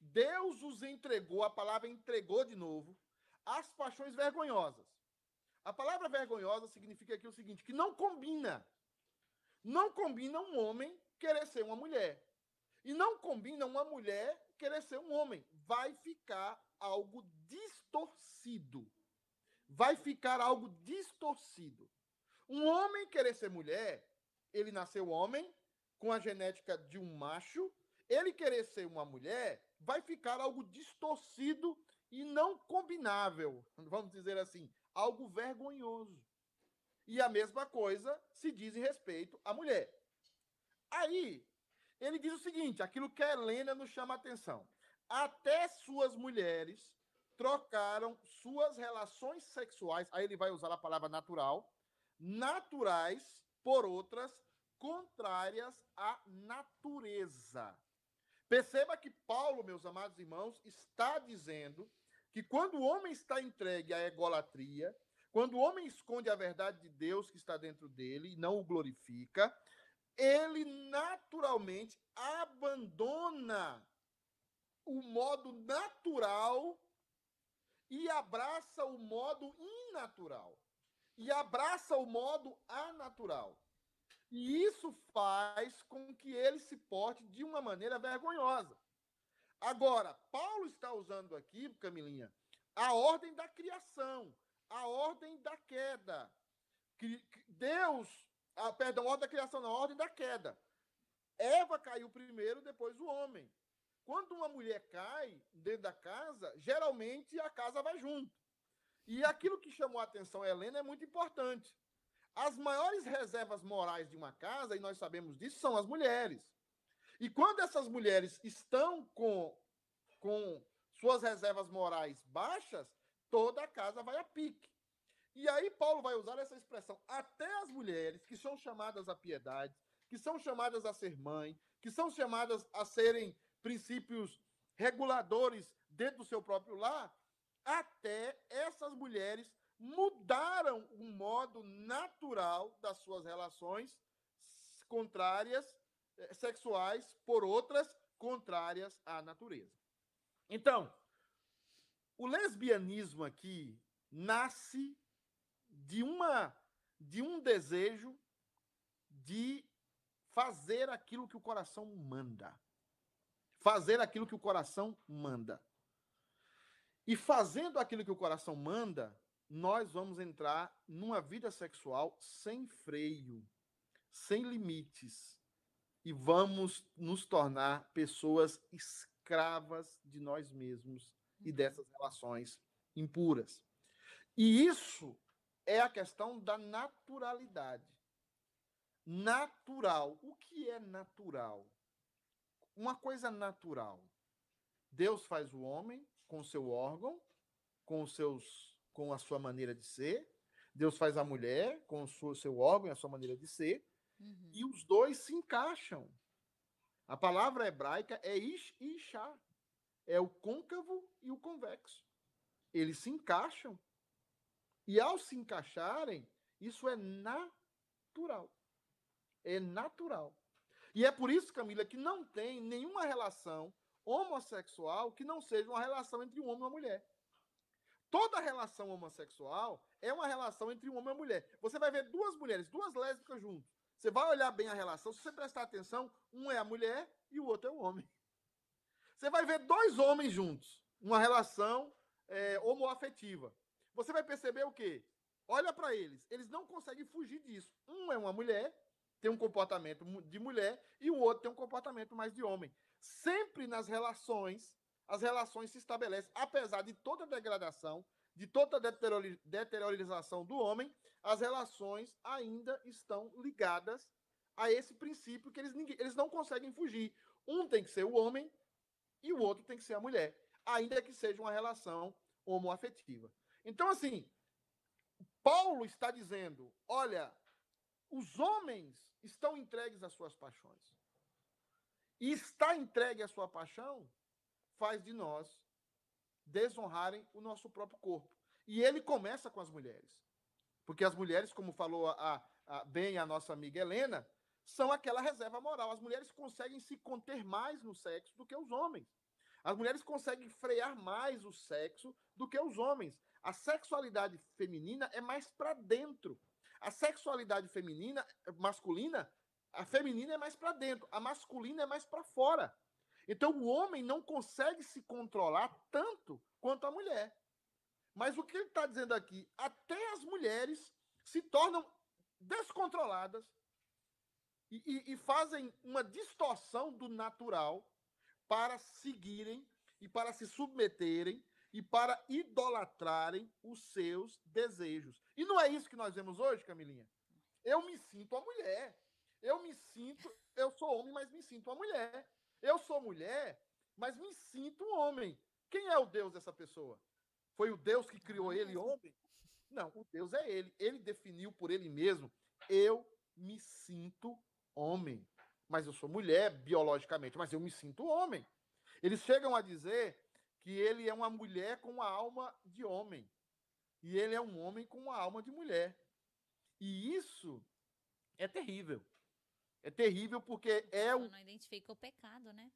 Deus os entregou, a palavra entregou de novo, às paixões vergonhosas. A palavra vergonhosa significa aqui o seguinte: que não combina. Não combina um homem querer ser uma mulher. E não combina uma mulher querer ser um homem. Vai ficar algo distorcido. Vai ficar algo distorcido. Um homem querer ser mulher, ele nasceu homem, com a genética de um macho, ele querer ser uma mulher, vai ficar algo distorcido e não combinável, vamos dizer assim, algo vergonhoso. E a mesma coisa se diz em respeito à mulher. Aí, ele diz o seguinte: aquilo que a Helena nos chama a atenção. Até suas mulheres trocaram suas relações sexuais, aí ele vai usar a palavra natural, naturais por outras contrárias à natureza. Perceba que Paulo, meus amados irmãos, está dizendo que quando o homem está entregue à egolatria, quando o homem esconde a verdade de Deus que está dentro dele e não o glorifica, ele naturalmente abandona o modo natural e abraça o modo inatural. E abraça o modo anatural. E isso faz com que ele se porte de uma maneira vergonhosa. Agora, Paulo está usando aqui, Camilinha, a ordem da criação, a ordem da queda. Deus, ah, perdão, a ordem da criação, não, a ordem da queda. Eva caiu primeiro, depois o homem. Quando uma mulher cai dentro da casa, geralmente a casa vai junto. E aquilo que chamou a atenção a Helena é muito importante. As maiores reservas morais de uma casa, e nós sabemos disso, são as mulheres. E quando essas mulheres estão com, com suas reservas morais baixas, toda a casa vai a pique. E aí Paulo vai usar essa expressão. Até as mulheres que são chamadas à piedade, que são chamadas a ser mãe, que são chamadas a serem princípios reguladores dentro do seu próprio lar, até essas mulheres mudaram o modo natural das suas relações contrárias eh, sexuais por outras contrárias à natureza. Então, o lesbianismo aqui nasce de uma de um desejo de fazer aquilo que o coração manda. Fazer aquilo que o coração manda. E fazendo aquilo que o coração manda, nós vamos entrar numa vida sexual sem freio, sem limites, e vamos nos tornar pessoas escravas de nós mesmos e uhum. dessas relações impuras. E isso é a questão da naturalidade. Natural. O que é natural? Uma coisa natural. Deus faz o homem com o seu órgão, com os seus com a sua maneira de ser. Deus faz a mulher com o seu órgão e a sua maneira de ser. Uhum. E os dois se encaixam. A palavra hebraica é ish e ishá. É o côncavo e o convexo. Eles se encaixam. E ao se encaixarem, isso é natural. É natural. E é por isso, Camila, que não tem nenhuma relação homossexual que não seja uma relação entre um homem e uma mulher. Toda relação homossexual é uma relação entre um homem e uma mulher. Você vai ver duas mulheres, duas lésbicas juntos. Você vai olhar bem a relação, se você prestar atenção, um é a mulher e o outro é o homem. Você vai ver dois homens juntos, uma relação é, homoafetiva. Você vai perceber o quê? Olha para eles, eles não conseguem fugir disso. Um é uma mulher, tem um comportamento de mulher, e o outro tem um comportamento mais de homem. Sempre nas relações as relações se estabelecem, apesar de toda a degradação, de toda a deteriorização do homem, as relações ainda estão ligadas a esse princípio que eles, eles não conseguem fugir. Um tem que ser o homem e o outro tem que ser a mulher, ainda que seja uma relação homoafetiva. Então, assim, Paulo está dizendo: olha, os homens estão entregues às suas paixões. E está entregue à sua paixão faz de nós desonrarem o nosso próprio corpo. E ele começa com as mulheres. Porque as mulheres, como falou a, a, bem a nossa amiga Helena, são aquela reserva moral. As mulheres conseguem se conter mais no sexo do que os homens. As mulheres conseguem frear mais o sexo do que os homens. A sexualidade feminina é mais para dentro. A sexualidade feminina, masculina, a feminina é mais para dentro, a masculina é mais para fora. Então o homem não consegue se controlar tanto quanto a mulher. Mas o que ele está dizendo aqui, até as mulheres se tornam descontroladas e, e, e fazem uma distorção do natural para seguirem e para se submeterem e para idolatrarem os seus desejos. E não é isso que nós vemos hoje, Camilinha? Eu me sinto a mulher. Eu me sinto, eu sou homem, mas me sinto uma mulher. Eu sou mulher, mas me sinto um homem. Quem é o Deus dessa pessoa? Foi o Deus que criou ele homem? Não, o Deus é ele. Ele definiu por ele mesmo. Eu me sinto homem. Mas eu sou mulher biologicamente, mas eu me sinto homem. Eles chegam a dizer que ele é uma mulher com a alma de homem. E ele é um homem com a alma de mulher. E isso é terrível. É terrível porque é o. Não identifica o pecado, né?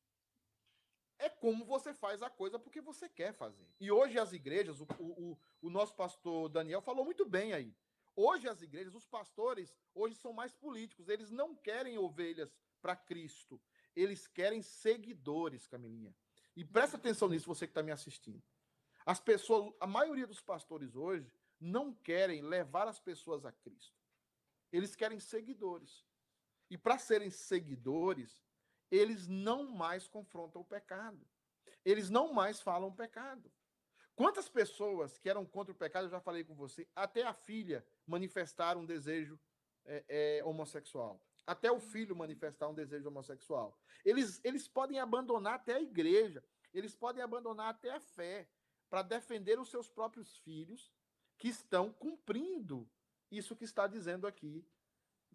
É como você faz a coisa porque você quer fazer. E hoje as igrejas, o, o, o nosso pastor Daniel falou muito bem aí. Hoje as igrejas, os pastores, hoje são mais políticos. Eles não querem ovelhas para Cristo. Eles querem seguidores, Camilinha. E presta atenção nisso, você que está me assistindo. As pessoas, a maioria dos pastores hoje, não querem levar as pessoas a Cristo. Eles querem seguidores. E para serem seguidores, eles não mais confrontam o pecado. Eles não mais falam o pecado. Quantas pessoas que eram contra o pecado, eu já falei com você, até a filha manifestar um desejo é, é, homossexual. Até o filho manifestar um desejo homossexual. Eles, eles podem abandonar até a igreja. Eles podem abandonar até a fé para defender os seus próprios filhos que estão cumprindo isso que está dizendo aqui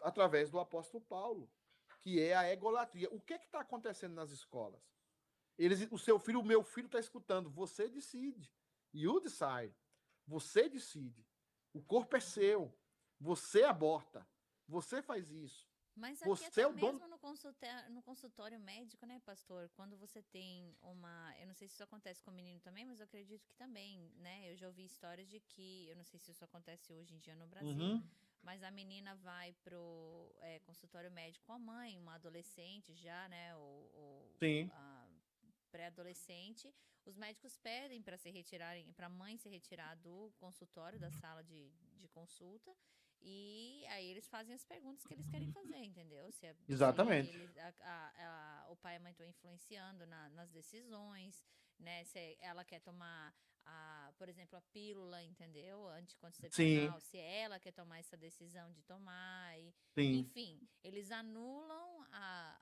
através do apóstolo Paulo, que é a egolatria. O que é está acontecendo nas escolas? Eles, o seu filho, o meu filho está escutando, você decide. You decide. Você decide. O corpo é seu. Você aborta. Você faz isso. Mas aqui você até é o mesmo dono... no, consultório, no consultório médico, né, pastor? Quando você tem uma. Eu não sei se isso acontece com o menino também, mas eu acredito que também, né? Eu já ouvi histórias de que. Eu não sei se isso acontece hoje em dia no Brasil. Uhum. Mas a menina vai pro é, consultório médico com a mãe, uma adolescente já, né? Ou, ou Sim. pré-adolescente. Os médicos pedem para se retirarem, para a mãe se retirar do consultório, da sala de, de consulta. E aí eles fazem as perguntas que eles querem fazer, entendeu? Se é, Exatamente. Se a, a, a, o pai e a mãe estão influenciando na, nas decisões, né? Se ela quer tomar a, por exemplo, a pílula, entendeu? Anticoncepcional, Sim. se ela quer tomar essa decisão de tomar. E, Sim. Enfim, eles anulam a,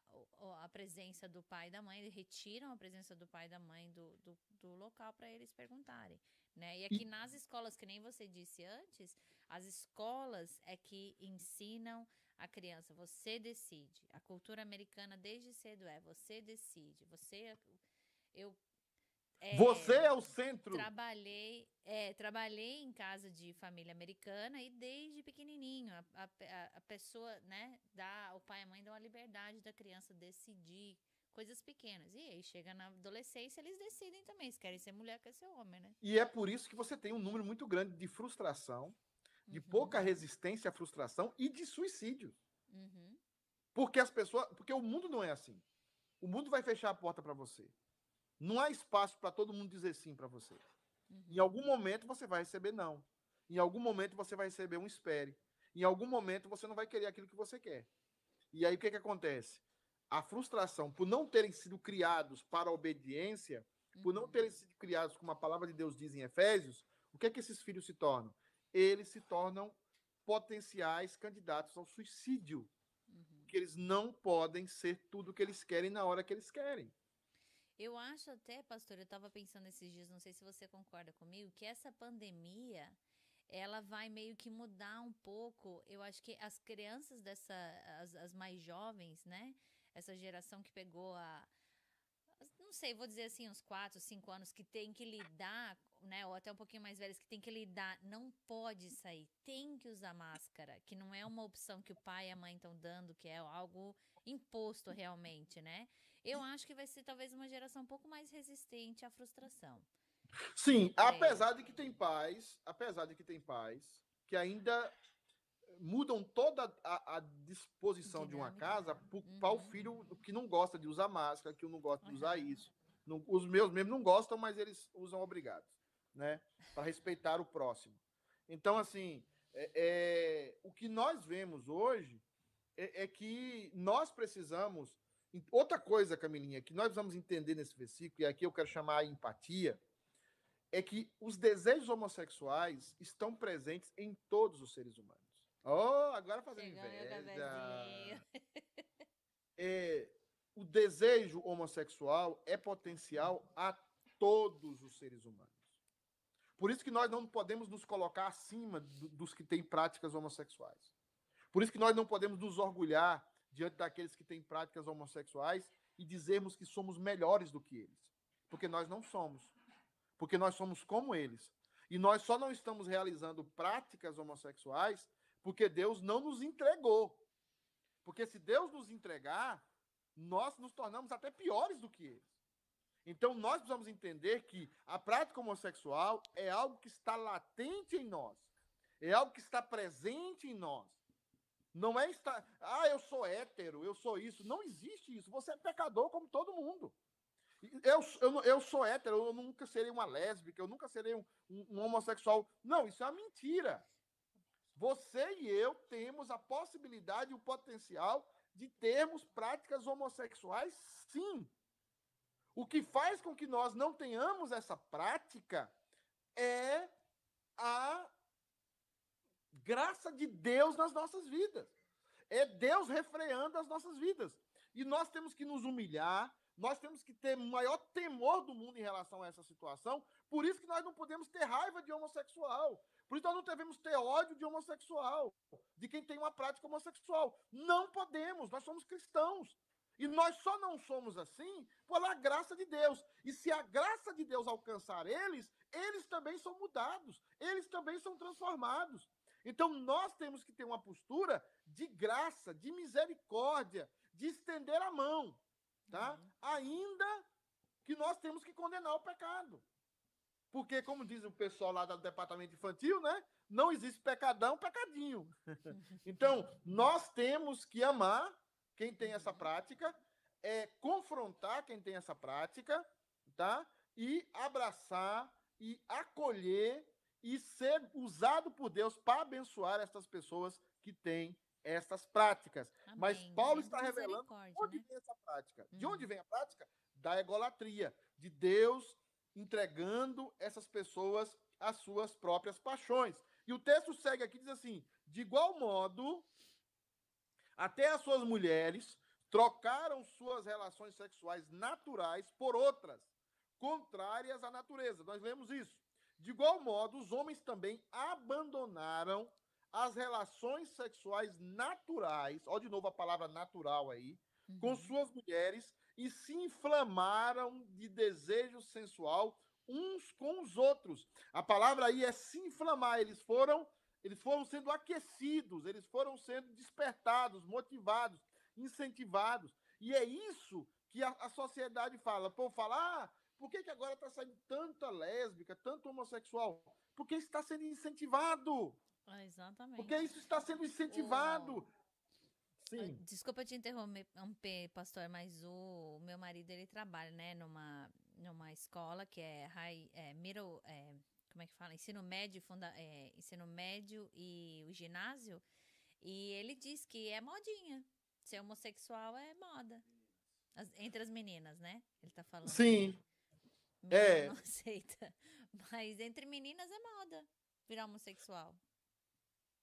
a presença do pai e da mãe, retiram a presença do pai e da mãe do, do, do local para eles perguntarem. Né? E aqui e... nas escolas, que nem você disse antes, as escolas é que ensinam a criança, você decide. A cultura americana desde cedo é você decide. Você eu é, Você é o centro. Trabalhei, é, trabalhei em casa de família americana e desde pequenininho a, a, a pessoa, né, dá, o pai e a mãe dão a liberdade da criança decidir coisas pequenas. E aí chega na adolescência, eles decidem também se querem ser mulher, quer ser homem, né? E é por isso que você tem um número muito grande de frustração, de uhum. pouca resistência à frustração e de suicídios. Uhum. Porque as pessoas, porque o mundo não é assim. O mundo vai fechar a porta para você. Não há espaço para todo mundo dizer sim para você. Uhum. Em algum momento você vai receber não. Em algum momento você vai receber um espere. Em algum momento você não vai querer aquilo que você quer. E aí o que, que acontece? A frustração por não terem sido criados para a obediência, uhum. por não uhum. terem sido criados, como a palavra de Deus diz em Efésios, o que é que esses filhos se tornam? Eles se tornam potenciais candidatos ao suicídio. Uhum. Que eles não podem ser tudo o que eles querem na hora que eles querem. Eu acho até, pastor, eu estava pensando esses dias, não sei se você concorda comigo, que essa pandemia ela vai meio que mudar um pouco. Eu acho que as crianças dessa, as, as mais jovens, né? Essa geração que pegou a. não sei, vou dizer assim, uns 4, 5 anos que tem que lidar, né? Ou até um pouquinho mais velhos que tem que lidar, não pode sair, tem que usar máscara, que não é uma opção que o pai e a mãe estão dando, que é algo imposto realmente, né? Eu acho que vai ser talvez uma geração um pouco mais resistente à frustração. Sim, apesar de que tem pais, apesar de que tem pais que ainda mudam toda a, a disposição de uma casa para o uhum. filho que não gosta de usar máscara, que não gosta de usar isso. Não, os meus mesmo não gostam, mas eles usam obrigados, né? Para respeitar o próximo. Então, assim, é, é, o que nós vemos hoje é, é, que nós precisamos. Outra coisa, Camilinha, que nós vamos entender nesse versículo, e aqui eu quero chamar a empatia, é que os desejos homossexuais estão presentes em todos os seres humanos. Oh, agora fazendo inveja. É, o desejo homossexual é potencial a todos os seres humanos. Por isso que nós não podemos nos colocar acima do, dos que têm práticas homossexuais. Por isso que nós não podemos nos orgulhar diante daqueles que têm práticas homossexuais e dizermos que somos melhores do que eles. Porque nós não somos. Porque nós somos como eles. E nós só não estamos realizando práticas homossexuais porque Deus não nos entregou. Porque se Deus nos entregar, nós nos tornamos até piores do que eles. Então nós precisamos entender que a prática homossexual é algo que está latente em nós. É algo que está presente em nós. Não é estar, ah, eu sou hétero, eu sou isso. Não existe isso. Você é pecador como todo mundo. Eu, eu, eu sou hétero, eu nunca serei uma lésbica, eu nunca serei um, um, um homossexual. Não, isso é uma mentira. Você e eu temos a possibilidade e o potencial de termos práticas homossexuais, sim. O que faz com que nós não tenhamos essa prática é a graça de Deus nas nossas vidas. É Deus refreando as nossas vidas. E nós temos que nos humilhar, nós temos que ter o maior temor do mundo em relação a essa situação. Por isso que nós não podemos ter raiva de homossexual. Por isso nós não devemos ter ódio de homossexual, de quem tem uma prática homossexual. Não podemos, nós somos cristãos. E nós só não somos assim pela graça de Deus. E se a graça de Deus alcançar eles, eles também são mudados, eles também são transformados. Então nós temos que ter uma postura de graça, de misericórdia, de estender a mão, tá? Uhum. Ainda que nós temos que condenar o pecado. Porque, como diz o pessoal lá do departamento infantil, né? Não existe pecadão, pecadinho. então, nós temos que amar quem tem essa prática, é confrontar quem tem essa prática, tá? E abraçar e acolher e ser usado por Deus para abençoar essas pessoas que têm essas práticas. Amém. Mas Paulo está revelando onde né? vem essa prática. De onde uhum. vem a prática? Da egolatria, de Deus entregando essas pessoas às suas próprias paixões. E o texto segue aqui diz assim: de igual modo, até as suas mulheres trocaram suas relações sexuais naturais por outras, contrárias à natureza. Nós lemos isso. De igual modo, os homens também abandonaram as relações sexuais naturais, olha de novo a palavra natural aí, uhum. com suas mulheres e se inflamaram de desejo sensual uns com os outros. A palavra aí é se inflamar, eles foram eles foram sendo aquecidos, eles foram sendo despertados, motivados, incentivados. E é isso que a, a sociedade fala. Pô, falar, ah, por que, que agora está saindo tanta lésbica, tanto homossexual? Porque está sendo incentivado. Ah, exatamente. Porque isso está sendo incentivado. Sim. Desculpa te interromper, pastor, mas o, meu marido ele trabalha, né, numa, numa escola que é high, é, middle, é, como é que fala, ensino médio, funda, é, ensino médio e o ginásio, e ele diz que é modinha, ser homossexual é moda as, entre as meninas, né? Ele tá falando. Sim. é. Não aceita, mas entre meninas é moda virar homossexual.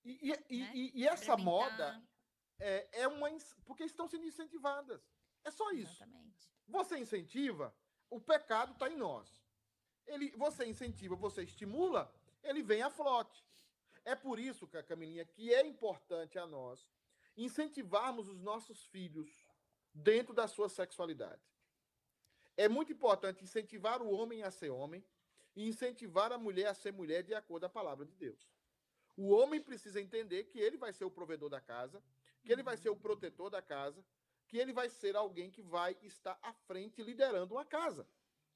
E, e, né? e, e essa moda é, é uma. Porque estão sendo incentivadas. É só isso. Exatamente. Você incentiva, o pecado está em nós. Ele, você incentiva, você estimula, ele vem a flote. É por isso, Camilinha, que é importante a nós incentivarmos os nossos filhos dentro da sua sexualidade. É muito importante incentivar o homem a ser homem e incentivar a mulher a ser mulher de acordo com a palavra de Deus. O homem precisa entender que ele vai ser o provedor da casa, que ele vai ser o protetor da casa, que ele vai ser alguém que vai estar à frente liderando uma casa.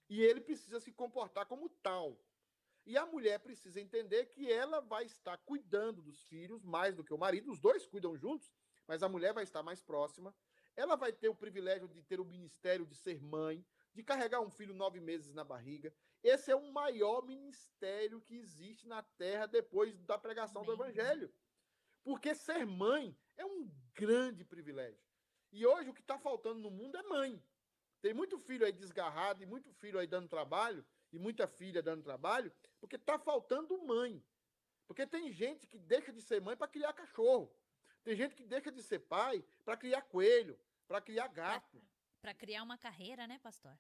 E ele precisa se comportar como tal. E a mulher precisa entender que ela vai estar cuidando dos filhos mais do que o marido, os dois cuidam juntos, mas a mulher vai estar mais próxima. Ela vai ter o privilégio de ter o ministério de ser mãe, de carregar um filho nove meses na barriga. Esse é o maior ministério que existe na terra depois da pregação do evangelho. Porque ser mãe é um grande privilégio. E hoje o que está faltando no mundo é mãe. Tem muito filho aí desgarrado e muito filho aí dando trabalho e muita filha dando trabalho, porque está faltando mãe. Porque tem gente que deixa de ser mãe para criar cachorro. Tem gente que deixa de ser pai para criar coelho, para criar gato. Para criar uma carreira, né, pastor?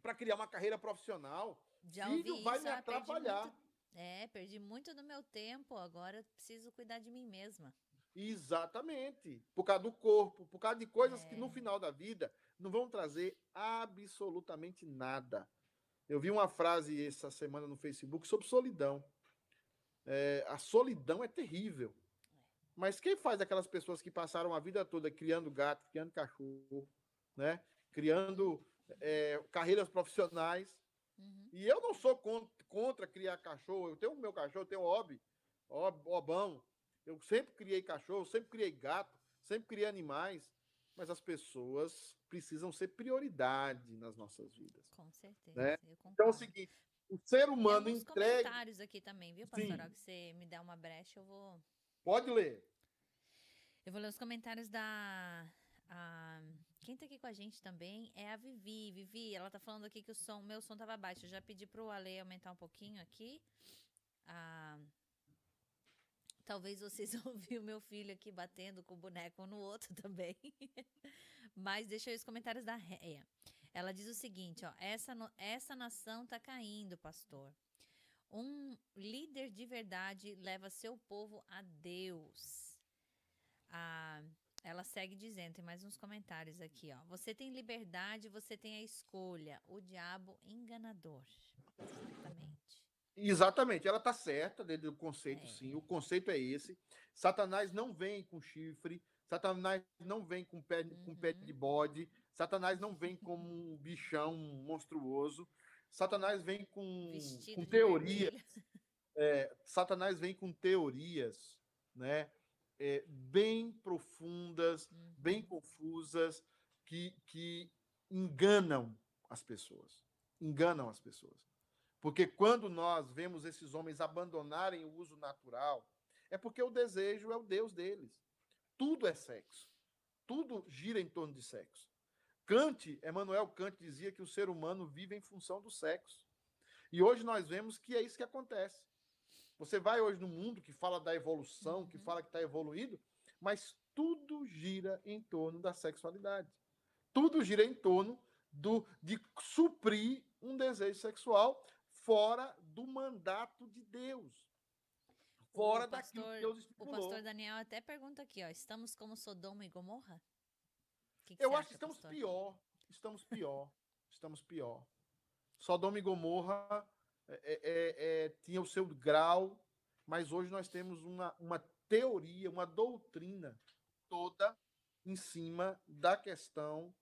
Para criar uma carreira profissional. Já Filho vai isso, me ah, atrapalhar. Perdi muito, é, perdi muito do meu tempo, agora preciso cuidar de mim mesma. Exatamente. Por causa do corpo, por causa de coisas é. que no é. final da vida não vão trazer absolutamente nada. Eu vi uma frase essa semana no Facebook sobre solidão. É, a solidão é terrível. Mas quem faz aquelas pessoas que passaram a vida toda criando gato, criando cachorro, né? criando é, carreiras profissionais? Uhum. E eu não sou contra, contra, criar cachorro. Eu tenho o meu cachorro, eu tenho o Obi, Obão. Eu sempre criei cachorro, sempre criei gato, sempre criei animais. Mas as pessoas precisam ser prioridade nas nossas vidas. Com certeza. Né? Então é o seguinte: o ser humano Tem entrega. comentários aqui também, viu, pastor? Que você me der uma brecha, eu vou. Pode ler. Eu vou ler os comentários da. A... Quem tá aqui com a gente também é a Vivi. Vivi, ela tá falando aqui que o som, meu som tava baixo. Eu já pedi pro Ale aumentar um pouquinho aqui. Ah, talvez vocês ouviram meu filho aqui batendo com o boneco um no outro também. Mas deixa aí os comentários da Réia. Ela diz o seguinte, ó, essa, essa nação tá caindo, pastor. Um líder de verdade leva seu povo a Deus. Ah, ela segue dizendo, tem mais uns comentários aqui, ó. Você tem liberdade, você tem a escolha. O diabo enganador. Exatamente. Exatamente, ela tá certa dentro do conceito, é. sim. O conceito é esse. Satanás não vem com chifre, Satanás não vem com pé, uhum. com pé de uhum. bode, Satanás não vem como um bichão monstruoso, Satanás vem com, com teorias. É, Satanás vem com teorias, né? É, bem profundas, uhum. bem confusas, que, que enganam as pessoas. Enganam as pessoas. Porque quando nós vemos esses homens abandonarem o uso natural, é porque o desejo é o Deus deles. Tudo é sexo. Tudo gira em torno de sexo. Kant, Emmanuel Kant dizia que o ser humano vive em função do sexo. E hoje nós vemos que é isso que acontece. Você vai hoje no mundo que fala da evolução, uhum. que fala que está evoluído, mas tudo gira em torno da sexualidade. Tudo gira em torno do, de suprir um desejo sexual fora do mandato de Deus fora daquilo que Deus estipulou. O pastor Daniel até pergunta aqui, ó, estamos como Sodoma e Gomorra? Que que Eu acho acha, que estamos pastor? pior, estamos pior, estamos pior. Sodoma e Gomorra é, é, é, é, tinha o seu grau, mas hoje nós temos uma, uma teoria, uma doutrina toda em cima da questão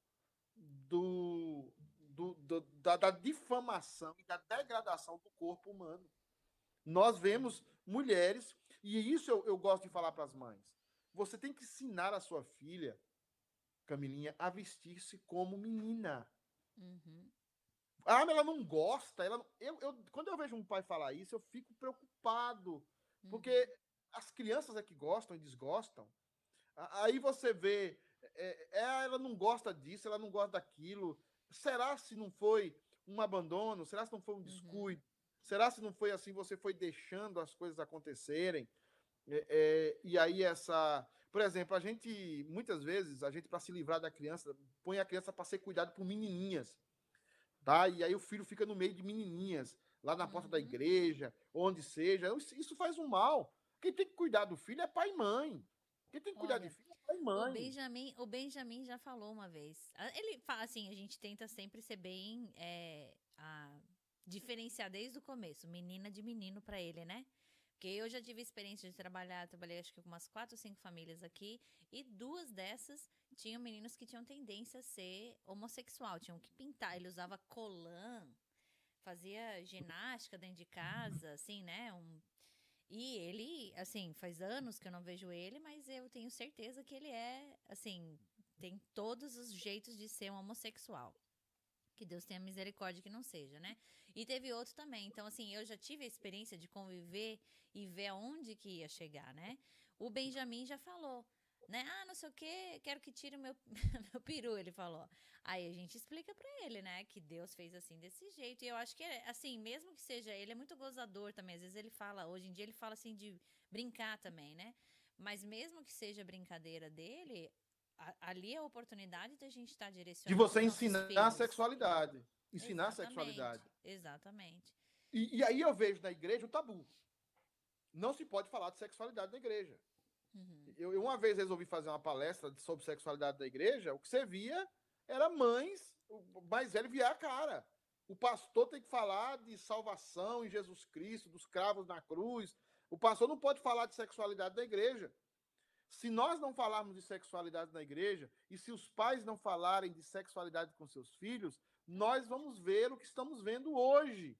do, do, do da, da, difamação e da degradação do corpo humano. Nós vemos mulheres, e isso eu, eu gosto de falar para as mães. Você tem que ensinar a sua filha, Camilinha, a vestir-se como menina. Uhum. Ah, mas ela não gosta. Ela, eu, eu, quando eu vejo um pai falar isso, eu fico preocupado. Uhum. Porque as crianças é que gostam e desgostam. Aí você vê, é, é, ela não gosta disso, ela não gosta daquilo. Será se não foi um abandono? Será se não foi um uhum. descuido? Será se não foi assim? Você foi deixando as coisas acontecerem? É, é, e aí essa, por exemplo, a gente muitas vezes a gente para se livrar da criança põe a criança para ser cuidado por menininhas, tá? E aí o filho fica no meio de menininhas lá na porta uhum. da igreja, onde seja. Isso faz um mal. Quem tem que cuidar do filho é pai e mãe. Quem tem que cuidar Olha, de filho. O Benjamin, o Benjamin já falou uma vez. Ah, Ele fala assim, a gente tenta sempre ser bem é, a, diferenciar desde o começo, menina de menino pra ele, né? Porque eu já tive experiência de trabalhar, trabalhei acho que com umas quatro ou cinco famílias aqui, e duas dessas tinham meninos que tinham tendência a ser homossexual, tinham que pintar, ele usava colã, fazia ginástica dentro de casa, assim, né? Um, e ele, assim, faz anos que eu não vejo ele, mas eu tenho certeza que ele é, assim, tem todos os jeitos de ser um homossexual. Que Deus tenha misericórdia que não seja, né? E teve outro também. Então, assim, eu já tive a experiência de conviver e ver aonde que ia chegar, né? O Benjamin já falou, né? Ah, não sei o quê, quero que tire o meu, meu peru, ele falou. Aí a gente explica pra ele, né? Que Deus fez assim, desse jeito. E eu acho que, assim, mesmo que seja, ele é muito gozador também. Às vezes ele fala, hoje em dia ele fala assim de brincar também, né? Mas mesmo que seja brincadeira dele, a- ali é a oportunidade da gente estar direcionando. De você ensinar a filhos. sexualidade. Ensinar a Exatamente, sexualidade. Exatamente. E, e aí eu vejo na igreja o tabu. Não se pode falar de sexualidade na igreja. Uhum. Eu, uma vez resolvi fazer uma palestra sobre sexualidade da igreja, o que você via era mães, o mais velho via a cara. O pastor tem que falar de salvação em Jesus Cristo, dos cravos na cruz. O pastor não pode falar de sexualidade da igreja. Se nós não falarmos de sexualidade na igreja, e se os pais não falarem de sexualidade com seus filhos, nós vamos ver o que estamos vendo hoje.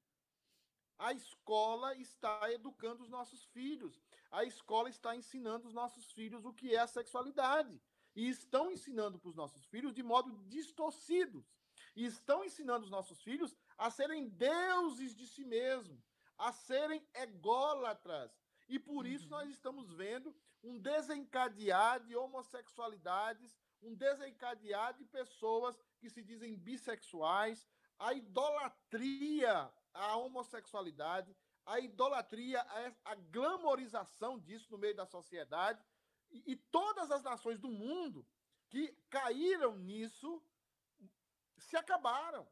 A escola está educando os nossos filhos. A escola está ensinando os nossos filhos o que é a sexualidade. E estão ensinando para os nossos filhos de modo distorcido. E estão ensinando os nossos filhos a serem deuses de si mesmos, a serem ególatras. E por isso Uhum. nós estamos vendo um desencadear de homossexualidades, um desencadear de pessoas que se dizem bissexuais, a idolatria à homossexualidade, a idolatria, a, a glamorização disso no meio da sociedade, e, e todas as nações do mundo que caíram nisso se acabaram.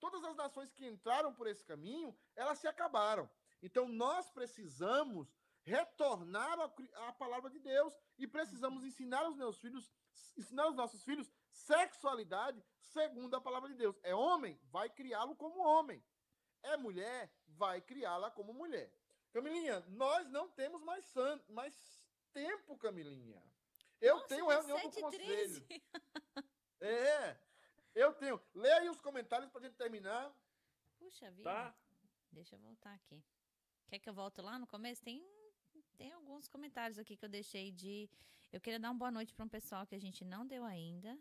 Todas as nações que entraram por esse caminho, elas se acabaram. Então nós precisamos retornar à palavra de Deus e precisamos ensinar aos meus filhos, ensinar aos nossos filhos sexualidade segundo a palavra de Deus. É homem, vai criá-lo como homem. É mulher, vai criá-la como mulher. Camilinha, nós não temos mais, san... mais tempo, Camilinha. Eu Nossa, tenho reunião do 7h13. conselho. É, eu tenho. Leia aí os comentários pra gente terminar. Puxa vida. Tá? Deixa eu voltar aqui. Quer que eu volte lá no começo? Tem, tem alguns comentários aqui que eu deixei de. Eu queria dar uma boa noite para um pessoal que a gente não deu ainda.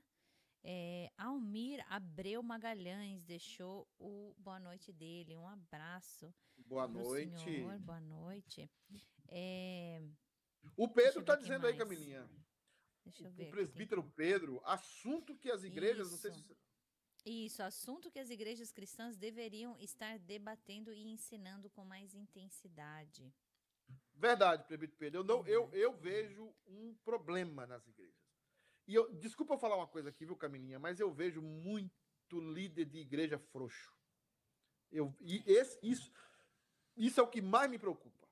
É, Almir Abreu Magalhães deixou o boa noite dele. Um abraço. Boa noite. senhor, boa noite. É, O Pedro tá quem dizendo aí, mais. Camilinha. deixa eu O ver. aqui. presbítero Pedro, assunto que as igrejas, não sei Isso. se. Isso, assunto que as igrejas cristãs deveriam estar debatendo e ensinando com mais intensidade. Verdade, presbítero Pedro. Eu, não, eu, eu vejo um problema nas igrejas. E eu, desculpa eu falar uma coisa aqui, viu, Camilinha, mas eu vejo muito líder de igreja frouxo. Eu, e esse, isso, isso é o que mais me preocupa.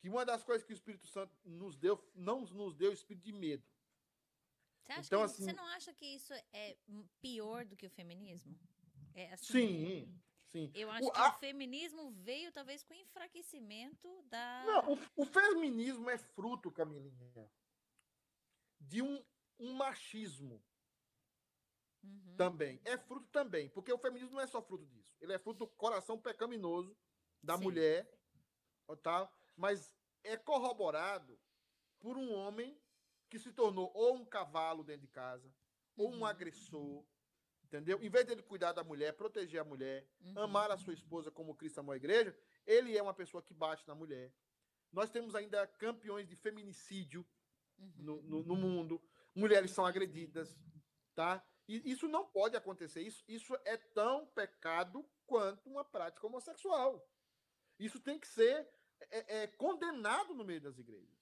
Que uma das coisas que o Espírito Santo nos deu, não nos deu espírito de medo. Você, acha Então, que- assim- você não acha que isso é pior do que o feminismo? É, assim, Sim, sim. Eu acho O- que a- o feminismo veio talvez com o enfraquecimento da. Não, o, o feminismo é fruto, Camilinha, de um, um machismo Uhum, também. É fruto também, porque o feminismo não é só fruto disso. Ele é fruto do coração pecaminoso da Sim. mulher, tá? mas é corroborado por um homem que se tornou ou um cavalo dentro de casa, ou um Uhum. agressor, entendeu? Em vez dele cuidar da mulher, proteger a mulher, uhum, amar a sua esposa como Cristo amou a igreja, ele é uma pessoa que bate na mulher. Nós temos ainda campeões de feminicídio uhum. no, no- no mundo, mulheres são agredidas, tá? E isso não pode acontecer. Isso, isso é tão pecado quanto uma prática homossexual. Isso tem que ser é, é, condenado no meio das igrejas.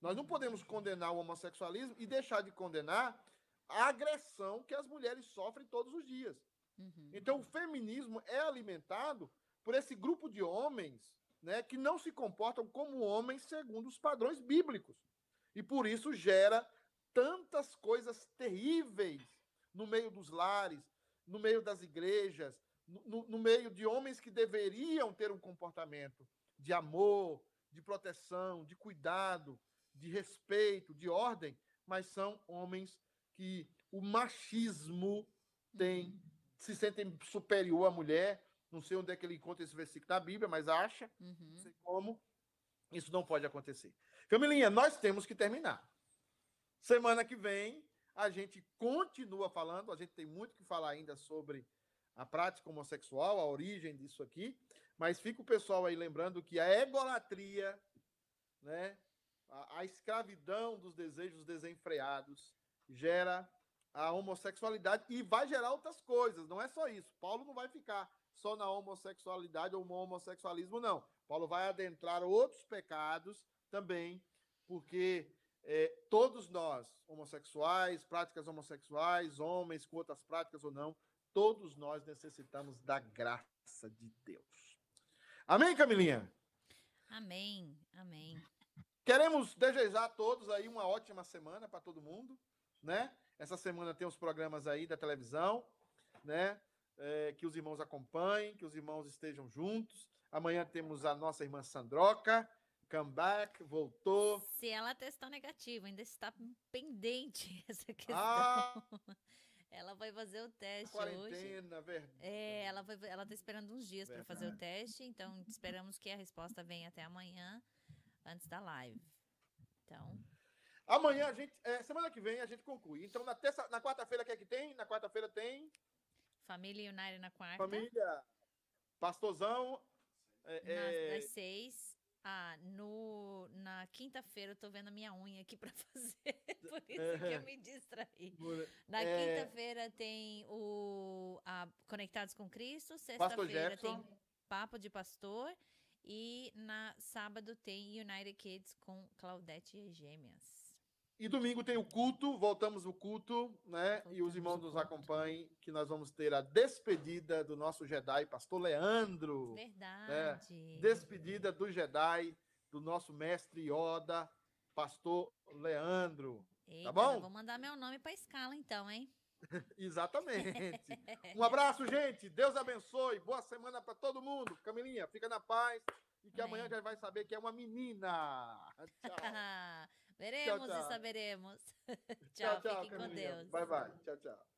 Nós não podemos condenar o homossexualismo e deixar de condenar a agressão que as mulheres sofrem todos os dias. Uhum. Então, o feminismo é alimentado por esse grupo de homens né, que não se comportam como homens segundo os padrões bíblicos. E por isso gera tantas coisas terríveis no meio dos lares, no meio das igrejas, no, no, meio de homens que deveriam ter um comportamento de amor, de proteção, de cuidado, de respeito, de ordem, mas são homens que o machismo tem, uhum. se sentem superior à mulher. Não sei onde é que ele encontra esse versículo na Bíblia, mas acha. Uhum. Não sei como. Isso não pode acontecer. Camilinha, nós temos que terminar. Semana que vem, a gente continua falando, a gente tem muito que falar ainda sobre a prática homossexual, a origem disso aqui, mas fica o pessoal aí lembrando que a egolatria, né, a, a escravidão dos desejos desenfreados gera a homossexualidade e vai gerar outras coisas, não é só isso. Paulo não vai ficar só na homossexualidade ou no homossexualismo, não. Paulo vai adentrar outros pecados também, porque é, todos nós, homossexuais, práticas homossexuais, homens com outras práticas ou não, todos nós necessitamos da graça de Deus. Amém, Camilinha? Amém, amém. Queremos desejar a todos aí uma ótima semana para todo mundo, né? Essa semana tem os programas aí da televisão, né? É, que os irmãos acompanhem, que os irmãos estejam juntos. Amanhã temos a nossa irmã Sandroca, comeback, voltou. Se ela testar negativo, ainda está pendente essa questão. Ah, ela vai fazer o teste quarentena, hoje. Verdade. É, ela vai, ela está esperando uns dias para fazer o teste, então esperamos que a resposta venha até amanhã, antes da live. Então. Amanhã a gente, é, semana que vem a gente conclui. Então na terça, na quarta-feira que é que tem? Na quarta-feira tem Família United na quarta. Família Pastorzão. É, nas, é... seis. Ah, no, na quinta-feira eu tô vendo a minha unha aqui para fazer, por isso que eu me distraí. Na é... quinta-feira tem o a Conectados com Cristo, sexta-feira tem Papo de Pastor e na sábado tem United Kids com Claudete e Gêmeas. E domingo tem o culto, voltamos o culto, né? Voltamos e os irmãos nos acompanhem, que nós vamos ter a despedida do nosso Jedi, pastor Leandro. Verdade. Né? Despedida do Jedi, do nosso mestre Yoda, pastor Leandro. Tá Eita, tá bom? Vou mandar meu nome para escala então, hein? Exatamente. um abraço, gente. Deus abençoe. Boa semana para todo mundo. Camilinha, fica na paz. E que Amém. amanhã já vai saber que é uma menina. Tchau. Veremos tchau, tchau. e saberemos. tchau, tchau, fiquem com Deus. Bye, bye. Tchau, tchau.